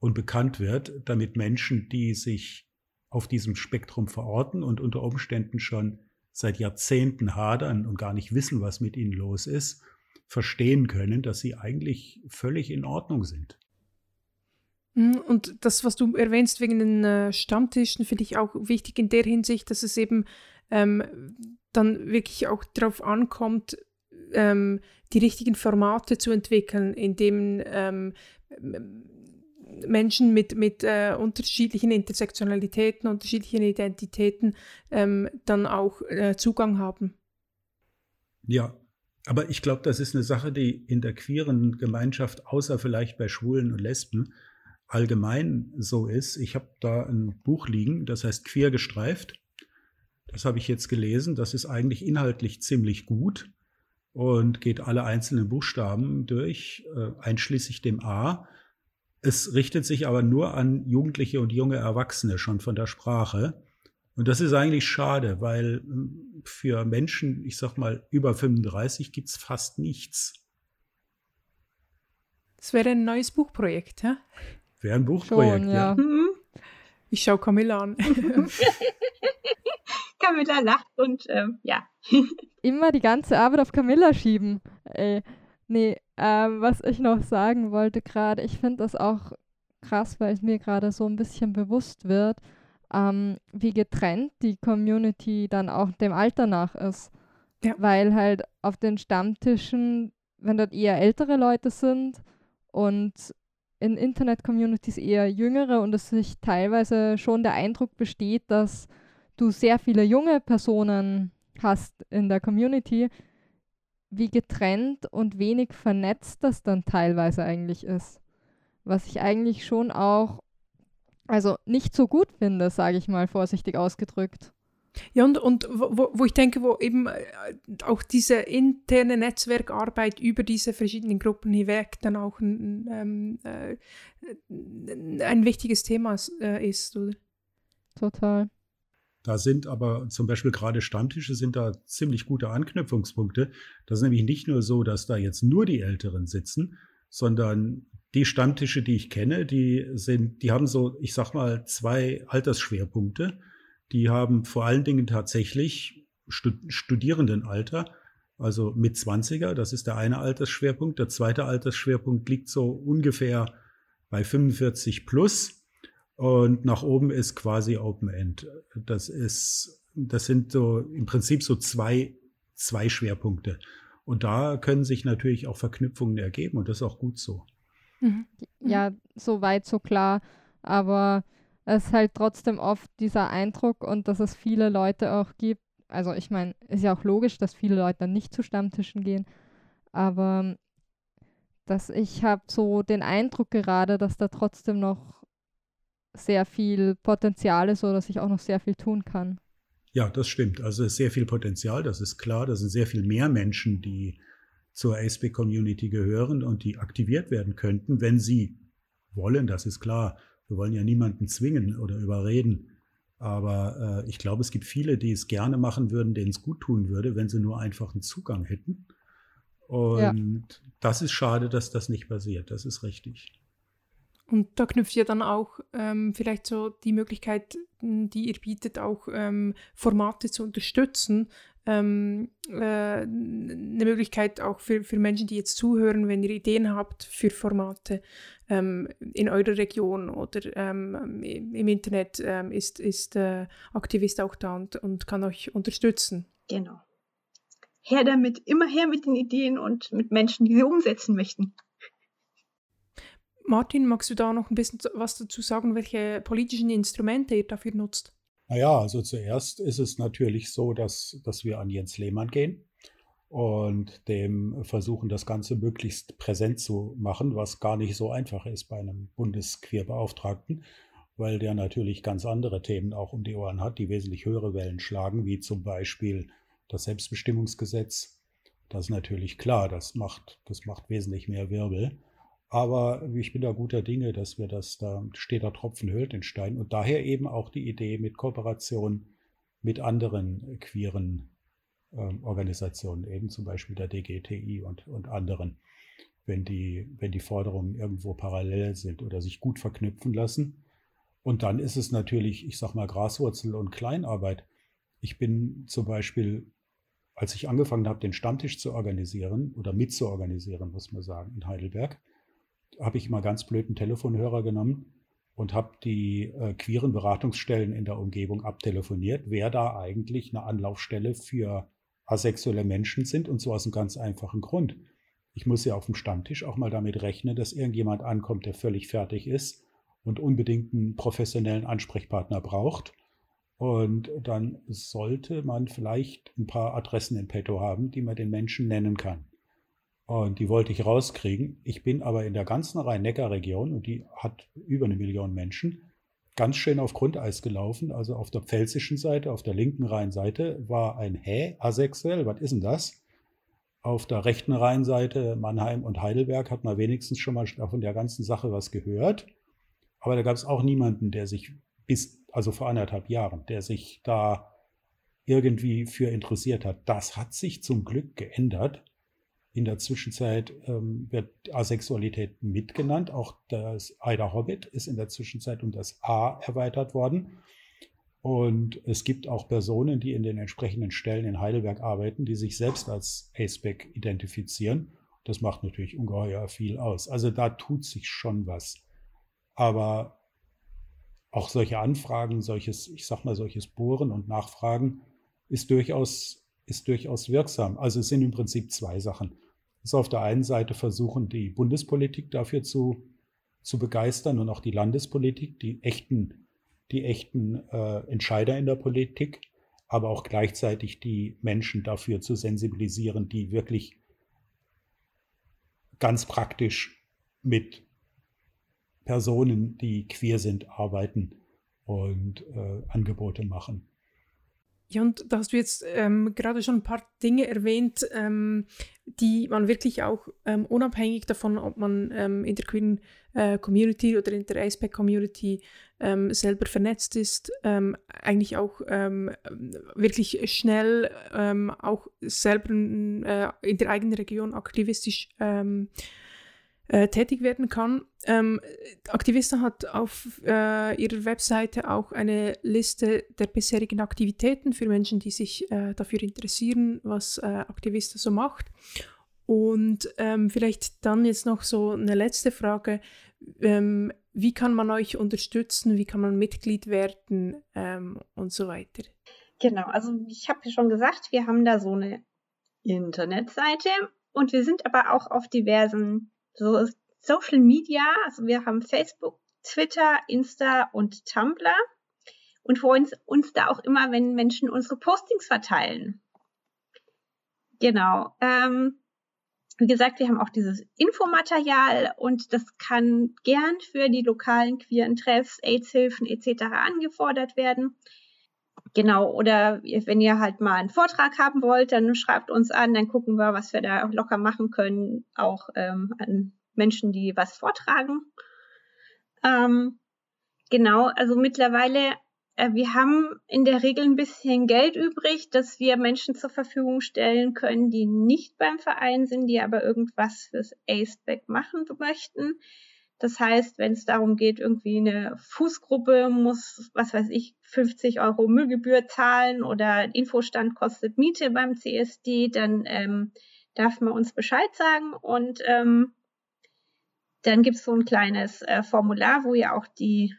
und bekannt wird, damit Menschen, die sich auf diesem Spektrum verorten und unter Umständen schon seit Jahrzehnten hadern und gar nicht wissen, was mit ihnen los ist, verstehen können, dass sie eigentlich völlig in Ordnung sind. Hm, und das, was du erwähnst wegen den äh, Stammtischen, finde ich auch wichtig in der Hinsicht, dass es eben ähm, dann wirklich auch darauf ankommt, ähm, die richtigen Formate zu entwickeln, in denen ähm, Menschen mit, mit äh, unterschiedlichen Intersektionalitäten, unterschiedlichen Identitäten ähm, dann auch äh, Zugang haben. Ja, aber ich glaube, das ist eine Sache, die in der queeren Gemeinschaft, außer vielleicht bei Schwulen und Lesben, allgemein so ist. Ich habe da ein Buch liegen, das heißt Queer gestreift. Das habe ich jetzt gelesen. Das ist eigentlich inhaltlich ziemlich gut und geht alle einzelnen Buchstaben durch, äh, einschließlich dem A. Es richtet sich aber nur an Jugendliche und junge Erwachsene schon von der Sprache. Und das ist eigentlich schade, weil hm, für Menschen, ich sag mal, über 35 gibt es fast nichts. Das wäre ein neues Buchprojekt, hä? Wäre ein Buchprojekt, Schon, ja. ja. Mhm. Ich schaue Camilla an. Camilla lacht und ähm, ja. Immer die ganze Arbeit auf Camilla schieben. Ey. Nee, ähm, was ich noch sagen wollte gerade, ich finde das auch krass, weil es mir gerade so ein bisschen bewusst wird, ähm, wie getrennt die Community dann auch dem Alter nach ist. Ja. Weil halt auf den Stammtischen, wenn dort eher ältere Leute sind und in Internet-Communities eher jüngere und es sich teilweise schon der Eindruck besteht, dass du sehr viele junge Personen hast in der Community, wie getrennt und wenig vernetzt das dann teilweise eigentlich ist. Was ich eigentlich schon auch, also nicht so gut finde, sage ich mal vorsichtig ausgedrückt. Ja, und, und wo, wo ich denke, wo eben äh, auch diese interne Netzwerkarbeit über diese verschiedenen Gruppen hinweg dann auch ein, ähm, äh, ein wichtiges Thema äh, ist, oder? Total. Da sind aber zum Beispiel gerade Stammtische sind da ziemlich gute Anknüpfungspunkte. Das ist nämlich nicht nur so, dass da jetzt nur die Älteren sitzen, sondern die Stammtische, die ich kenne, die sind, die haben so, ich sag mal, zwei Altersschwerpunkte. Die haben vor allen Dingen tatsächlich Studierendenalter, also mit 20er, das ist der eine Altersschwerpunkt. Der zweite Altersschwerpunkt liegt so ungefähr bei 45 plus und nach oben ist quasi Open End. Das ist, das sind so im Prinzip so zwei, zwei Schwerpunkte. Und da können sich natürlich auch Verknüpfungen ergeben und das ist auch gut so. Mhm. Ja, so weit, so klar. Aber es ist halt trotzdem oft dieser Eindruck und dass es viele Leute auch gibt. Also ich meine, ist ja auch logisch, dass viele Leute dann nicht zu Stammtischen gehen. Aber dass ich habe so den Eindruck gerade, dass da trotzdem noch sehr viel Potenzial ist oder dass ich auch noch sehr viel tun kann. Ja, das stimmt. Also es ist sehr viel Potenzial, das ist klar. Da sind sehr viel mehr Menschen, die zur ASP-Community gehören und die aktiviert werden könnten, wenn sie wollen, das ist klar. Wir wollen ja niemanden zwingen oder überreden. Aber äh, ich glaube, es gibt viele, die es gerne machen würden, denen es gut tun würde, wenn sie nur einfach einen Zugang hätten. Und ja. das ist schade, dass das nicht passiert. Das ist richtig. Und da knüpft ja dann auch ähm, vielleicht so die Möglichkeit, die ihr bietet, auch ähm, Formate zu unterstützen, ähm, äh, eine Möglichkeit auch für, für Menschen, die jetzt zuhören, wenn ihr Ideen habt für Formate ähm, in eurer Region oder ähm, im Internet, ähm, ist, ist äh, Aktivist auch da und, und kann euch unterstützen. Genau. Her damit, immer her mit den Ideen und mit Menschen, die sie umsetzen möchten. Martin, magst du da noch ein bisschen was dazu sagen, welche politischen Instrumente ihr dafür nutzt? Naja, also zuerst ist es natürlich so, dass, dass wir an Jens Lehmann gehen und dem versuchen, das Ganze möglichst präsent zu machen, was gar nicht so einfach ist bei einem Bundesqueerbeauftragten, weil der natürlich ganz andere Themen auch um die Ohren hat, die wesentlich höhere Wellen schlagen, wie zum Beispiel das Selbstbestimmungsgesetz. Das ist natürlich klar, das macht, das macht wesentlich mehr Wirbel. Aber ich bin da guter Dinge, dass wir das, da steht der Tropfen höhlt den Stein. Und daher eben auch die Idee mit Kooperation mit anderen queeren äh, Organisationen, eben zum Beispiel der DGTI und, und anderen, wenn die, wenn die Forderungen irgendwo parallel sind oder sich gut verknüpfen lassen. Und dann ist es natürlich, ich sag mal, Graswurzel und Kleinarbeit. Ich bin zum Beispiel, als ich angefangen habe, den Stammtisch zu organisieren oder mitzuorganisieren, muss man sagen, in Heidelberg, habe ich mal ganz blöden Telefonhörer genommen und habe die äh, queeren Beratungsstellen in der Umgebung abtelefoniert, wer da eigentlich eine Anlaufstelle für asexuelle Menschen sind und so aus einem ganz einfachen Grund. Ich muss ja auf dem Stammtisch auch mal damit rechnen, dass irgendjemand ankommt, der völlig fertig ist und unbedingt einen professionellen Ansprechpartner braucht. Und dann sollte man vielleicht ein paar Adressen in petto haben, die man den Menschen nennen kann. Und die wollte ich rauskriegen. Ich bin aber in der ganzen Rhein-Neckar-Region, und die hat über eine Million Menschen, ganz schön auf Grundeis gelaufen. Also auf der pfälzischen Seite, auf der linken Rheinseite war ein Hä, asexuell, was ist denn das? Auf der rechten Rheinseite, Mannheim und Heidelberg, hat man wenigstens schon mal von der ganzen Sache was gehört. Aber da gab es auch niemanden, der sich bis, also vor anderthalb Jahren, der sich da irgendwie für interessiert hat. Das hat sich zum Glück geändert. In der Zwischenzeit ähm, wird Asexualität mitgenannt. Auch das Ida Hobbit ist in der Zwischenzeit um das A erweitert worden. Und es gibt auch Personen, die in den entsprechenden Stellen in Heidelberg arbeiten, die sich selbst als ASPEC identifizieren. Das macht natürlich ungeheuer viel aus. Also da tut sich schon was. Aber auch solche Anfragen, solches, ich sag mal, solches Bohren und Nachfragen ist durchaus ist durchaus wirksam. Also es sind im Prinzip zwei Sachen. Es ist auf der einen Seite versuchen, die Bundespolitik dafür zu, zu begeistern und auch die Landespolitik, die echten, die echten äh, Entscheider in der Politik, aber auch gleichzeitig die Menschen dafür zu sensibilisieren, die wirklich ganz praktisch mit Personen, die queer sind, arbeiten und äh, Angebote machen. Ja, und da hast du jetzt ähm, gerade schon ein paar Dinge erwähnt, ähm, die man wirklich auch ähm, unabhängig davon, ob man ähm, in der queeren äh, Community oder in der ASPEC Community ähm, selber vernetzt ist, ähm, eigentlich auch wirklich schnell auch selber äh, in der eigenen Region aktivistisch äh, tätig werden kann. Ähm, Aktivista hat auf äh, ihrer Webseite auch eine Liste der bisherigen Aktivitäten für Menschen, die sich äh, dafür interessieren, was äh, Aktivista so macht. Und ähm, vielleicht dann jetzt noch so eine letzte Frage. Ähm, wie kann man euch unterstützen? Wie kann man Mitglied werden ähm, und so weiter? Genau, also ich habe schon gesagt, wir haben da so eine Internetseite und wir sind aber auch auf diversen so Social Media, also wir haben Facebook, Twitter, Insta und Tumblr und freuen uns da auch immer, wenn Menschen unsere Postings verteilen. Genau. Ähm, wie gesagt, wir haben auch dieses Infomaterial und das kann gern für die lokalen queeren Treffs, AIDS-Hilfen etc. angefordert werden. Genau, oder wenn ihr halt mal einen Vortrag haben wollt, dann schreibt uns an, dann gucken wir, was wir da locker machen können, auch ähm, an Menschen, die was vortragen. Ähm, genau, also mittlerweile, äh, wir haben in der Regel ein bisschen Geld übrig, dass wir Menschen zur Verfügung stellen können, die nicht beim Verein sind, die aber irgendwas fürs ACEBAC machen möchten. Das heißt, wenn es darum geht, irgendwie eine Fußgruppe muss, was weiß ich, 50 Euro Müllgebühr zahlen oder Infostand kostet Miete beim CSD, dann ähm, darf man uns Bescheid sagen und ähm, dann gibt es so ein kleines äh, Formular, wo ihr auch die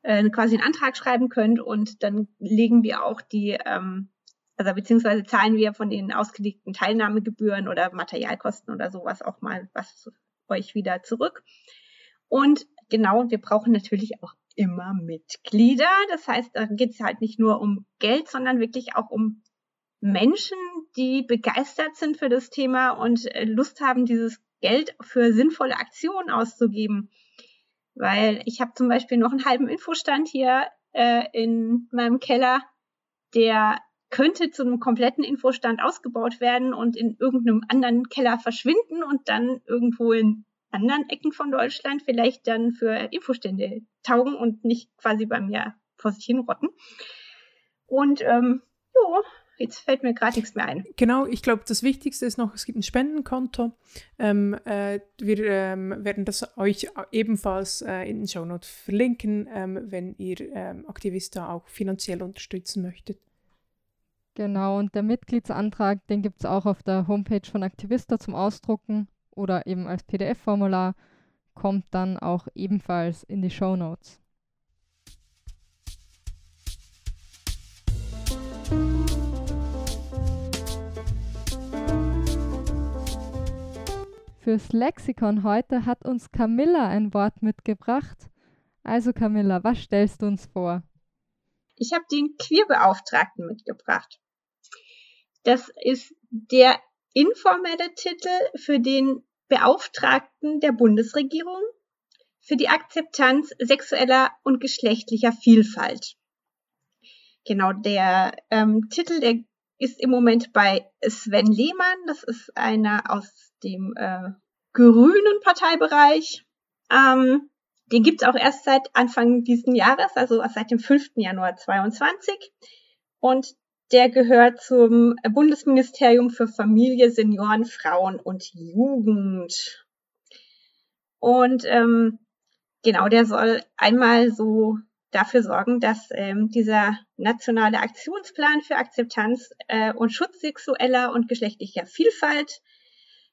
äh, quasi einen Antrag schreiben könnt und dann legen wir auch die, ähm, also beziehungsweise zahlen wir von den ausgelegten Teilnahmegebühren oder Materialkosten oder sowas auch mal was euch wieder zurück. Und genau, wir brauchen natürlich auch immer Mitglieder. Das heißt, da geht es halt nicht nur um Geld, sondern wirklich auch um Menschen, die begeistert sind für das Thema und äh, Lust haben, dieses Geld für sinnvolle Aktionen auszugeben. Weil ich habe zum Beispiel noch einen halben Infostand hier äh, in meinem Keller, der könnte zu einem kompletten Infostand ausgebaut werden und in irgendeinem anderen Keller verschwinden und dann irgendwo in anderen Ecken von Deutschland vielleicht dann für Infostände taugen und nicht quasi bei mir vor sich hin rotten. Und ähm, jo, Jetzt fällt mir gerade nichts mehr ein. Genau, ich glaube, das Wichtigste ist noch, es gibt ein Spendenkonto. Ähm, äh, wir ähm, werden das euch ebenfalls äh, in den Show Notes verlinken, ähm, wenn ihr ähm, Aktivista auch finanziell unterstützen möchtet. Genau, und der Mitgliedsantrag, den gibt es auch auf der Homepage von Aktivista zum Ausdrucken oder eben als PDF-Formular, kommt dann auch ebenfalls in die Show Notes. Fürs Lexikon heute hat uns Camilla ein Wort mitgebracht. Also Camilla, was stellst du uns vor? Ich habe den Queerbeauftragten mitgebracht. Das ist der informelle Titel für den Beauftragten der Bundesregierung für die Akzeptanz sexueller und geschlechtlicher Vielfalt. Genau, der ähm, Titel, der ist im Moment bei Sven Lehmann. Das ist einer aus dem äh, grünen Parteibereich. Ähm, den gibt's auch erst seit Anfang diesen Jahres, also seit dem 5. Januar 22. Und der gehört zum Bundesministerium für Familie, Senioren, Frauen und Jugend. Und ähm, genau, der soll einmal so dafür sorgen, dass ähm, dieser nationale Aktionsplan für Akzeptanz äh, und Schutz sexueller und geschlechtlicher Vielfalt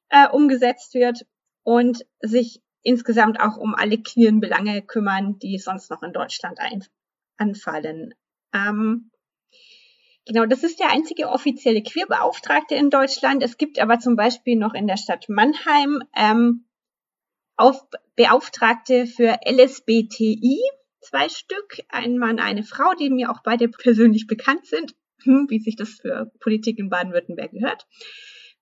äh, umgesetzt wird und sich insgesamt auch um alle queeren Belange kümmern, die sonst noch in Deutschland ein, anfallen. Ähm, genau, das ist der einzige offizielle Queerbeauftragte in Deutschland. Es gibt aber zum Beispiel noch in der Stadt Mannheim ähm, auf Beauftragte für LSBTI, zwei Stück, ein Mann, eine Frau, die mir auch beide persönlich bekannt sind, hm, wie sich das für Politik in Baden-Württemberg gehört.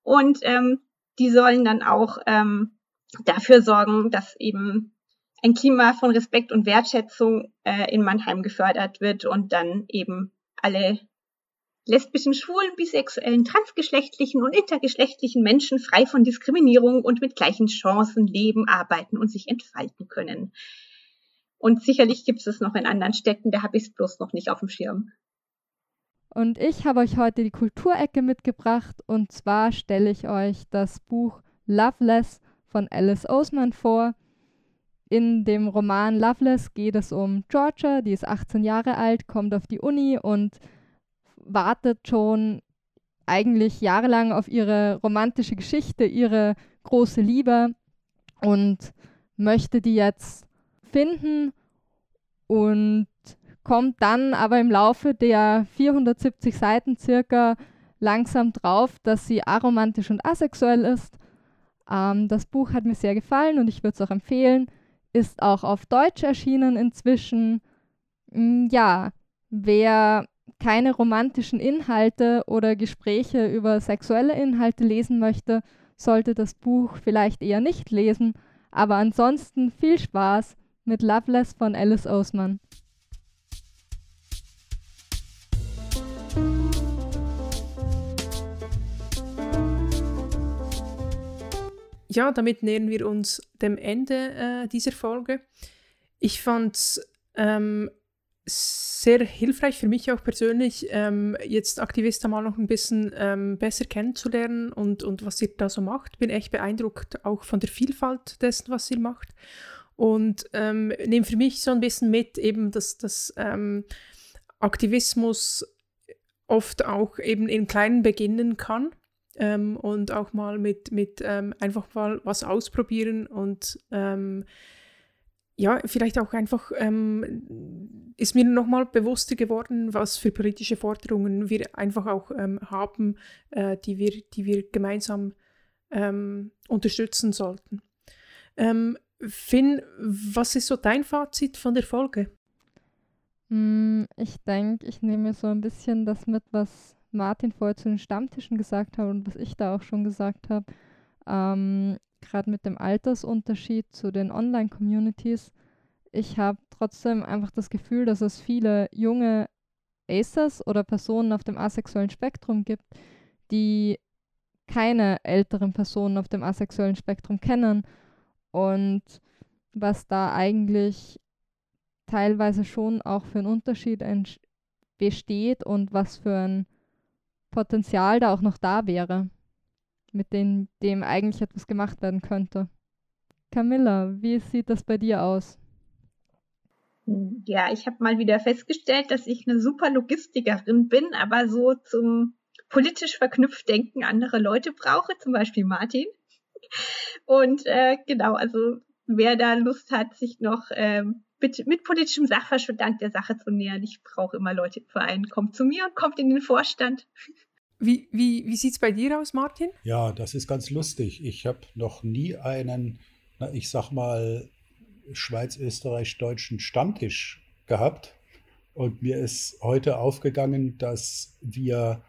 Und ähm, die sollen dann auch ähm, dafür sorgen, dass eben ein Klima von Respekt und Wertschätzung äh, in Mannheim gefördert wird und dann eben alle lesbischen, schwulen, bisexuellen, transgeschlechtlichen und intergeschlechtlichen Menschen frei von Diskriminierung und mit gleichen Chancen leben, arbeiten und sich entfalten können. Und sicherlich gibt es es noch in anderen Städten, da habe ich es bloß noch nicht auf dem Schirm. Und ich habe euch heute die Kulturecke mitgebracht und zwar stelle ich euch das Buch Loveless von Alice Oseman vor. In dem Roman Loveless geht es um Georgia, die ist 18 Jahre alt, kommt auf die Uni und wartet schon eigentlich jahrelang auf ihre romantische Geschichte, ihre große Liebe und möchte die jetzt finden und kommt dann aber im Laufe der 470 Seiten circa langsam drauf, dass sie aromantisch und asexuell ist. Ähm, das Buch hat mir sehr gefallen und ich würde es auch empfehlen. Ist auch auf Deutsch erschienen inzwischen. Mm, ja, wer keine romantischen Inhalte oder Gespräche über sexuelle Inhalte lesen möchte, sollte das Buch vielleicht eher nicht lesen. Aber ansonsten viel Spaß mit Loveless von Alice Oseman. Ja, damit nähern wir uns dem Ende äh, dieser Folge. Ich fand es ähm, sehr hilfreich für mich auch persönlich, ähm, jetzt Aktivista mal noch ein bisschen ähm, besser kennenzulernen und, und was ihr da so macht. Bin echt beeindruckt auch von der Vielfalt dessen, was ihr macht. Und ähm, nehme für mich so ein bisschen mit, eben, dass, dass ähm, Aktivismus oft auch eben in kleinen beginnen kann ähm, und auch mal mit, mit ähm, einfach mal was ausprobieren und ja, vielleicht auch einfach ähm, ist mir nochmal bewusster geworden, was für politische Forderungen wir einfach auch ähm, haben, äh, die, wir, die wir gemeinsam ähm, unterstützen sollten. Ähm, Finn, was ist so dein Fazit von der Folge? Mm, ich denke, ich nehme so ein bisschen das mit, was Martin vorher zu den Stammtischen gesagt hat und was ich da auch schon gesagt habe. Ähm, gerade mit dem Altersunterschied zu den Online-Communities, ich habe trotzdem einfach das Gefühl, dass es viele junge Acers oder Personen auf dem asexuellen Spektrum gibt, die keine älteren Personen auf dem asexuellen Spektrum kennen und was da eigentlich teilweise schon auch für einen Unterschied besteht und was für ein Potenzial da auch noch da wäre mit dem, dem eigentlich etwas gemacht werden könnte. Camilla, wie sieht das bei dir aus? Ja, ich habe mal wieder festgestellt, dass ich eine super Logistikerin bin, aber so zum politisch verknüpft denken andere Leute brauche, zum Beispiel Martin. Und äh, genau, also wer da Lust hat, sich noch ähm, mit, mit politischem Sachverstand der Sache zu nähern, ich brauche immer Leute im Verein, kommt zu mir und kommt in den Vorstand. Wie, wie, wie sieht es bei dir aus, Martin? Ja, das ist ganz lustig. Ich habe noch nie einen, na, ich sag mal, schweiz-österreich-deutschen Stammtisch gehabt. Und mir ist heute aufgegangen, dass wir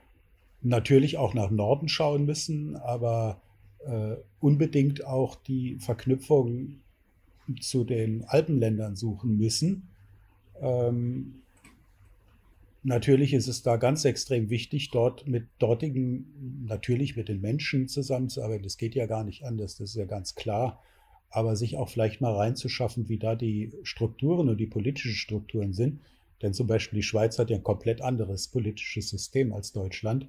natürlich auch nach Norden schauen müssen, aber äh, unbedingt auch die Verknüpfung zu den Alpenländern suchen müssen. Ähm, Natürlich ist es da ganz extrem wichtig, dort mit dortigen, natürlich mit den Menschen zusammenzuarbeiten. Das geht ja gar nicht anders, das ist ja ganz klar. Aber sich auch vielleicht mal reinzuschaffen, wie da die Strukturen und die politischen Strukturen sind. Denn zum Beispiel die Schweiz hat ja ein komplett anderes politisches System als Deutschland.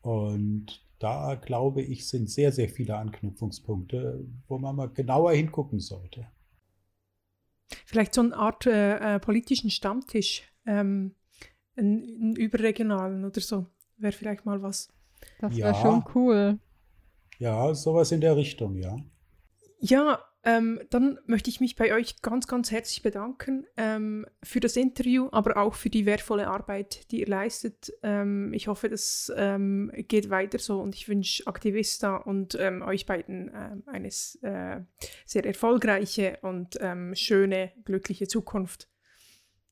Und da glaube ich, sind sehr, sehr viele Anknüpfungspunkte, wo man mal genauer hingucken sollte. Vielleicht so eine Art äh, äh politischen Stammtisch. Ähm einen, einen überregionalen oder so. Wäre vielleicht mal was. Das wäre ja. schon cool. Ja, sowas in der Richtung, ja. Ja, ähm, dann möchte ich mich bei euch ganz, ganz herzlich bedanken ähm, für das Interview, aber auch für die wertvolle Arbeit, die ihr leistet. Ähm, ich hoffe, das ähm, geht weiter so und ich wünsche Aktivista und ähm, euch beiden äh, eine äh, sehr erfolgreiche und ähm, schöne, glückliche Zukunft.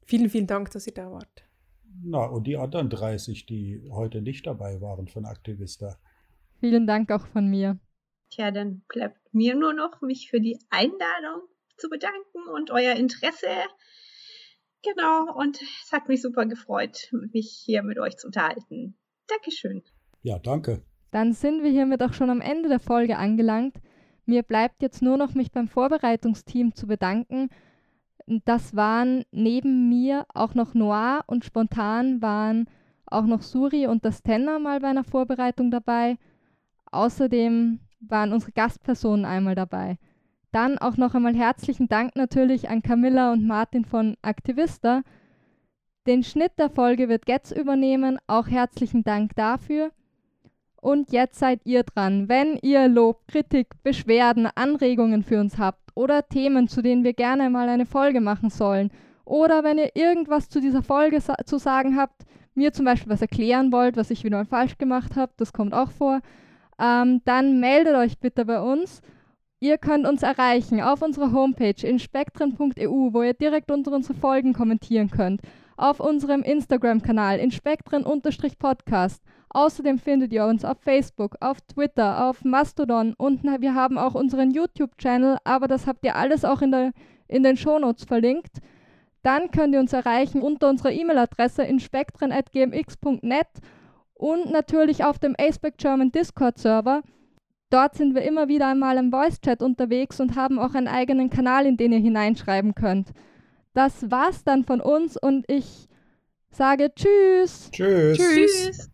Vielen, vielen Dank, dass ihr da wart. Na, und die anderen 30, die heute nicht dabei waren von Aktivista. Vielen Dank auch von mir. Tja, dann bleibt mir nur noch, mich für die Einladung zu bedanken und euer Interesse. Genau, und es hat mich super gefreut, mich hier mit euch zu unterhalten. Dankeschön. Ja, danke. Dann sind wir hiermit auch schon am Ende der Folge angelangt. Mir bleibt jetzt nur noch, mich beim Vorbereitungsteam zu bedanken. Das waren neben mir auch noch Noir und spontan waren auch noch Suri und das Tenner mal bei einer Vorbereitung dabei. Außerdem waren unsere Gastpersonen einmal dabei. Dann auch noch einmal herzlichen Dank natürlich an Camilla und Martin von Aktivista. Den Schnitt der Folge wird Getz übernehmen. Auch herzlichen Dank dafür. Und jetzt seid ihr dran. Wenn ihr Lob, Kritik, Beschwerden, Anregungen für uns habt oder Themen, zu denen wir gerne mal eine Folge machen sollen, oder wenn ihr irgendwas zu dieser Folge sa zu sagen habt, mir zum Beispiel was erklären wollt, was ich wieder falsch gemacht habe, das kommt auch vor, ähm, dann meldet euch bitte bei uns. Ihr könnt uns erreichen auf unserer Homepage inspektren.eu, wo ihr direkt unter unsere Folgen kommentieren könnt, auf unserem Instagram-Kanal inspektren-podcast Außerdem findet ihr uns auf Facebook, auf Twitter, auf Mastodon und wir haben auch unseren YouTube-Channel, aber das habt ihr alles auch in, der, in den Shownotes verlinkt. Dann könnt ihr uns erreichen unter unserer E-Mail-Adresse inspektren.gmx.net und natürlich auf dem Aceback German Discord-Server. Dort sind wir immer wieder einmal im Voice-Chat unterwegs und haben auch einen eigenen Kanal, in den ihr hineinschreiben könnt. Das war's dann von uns und ich sage Tschüss. Tschüss. Tschüss.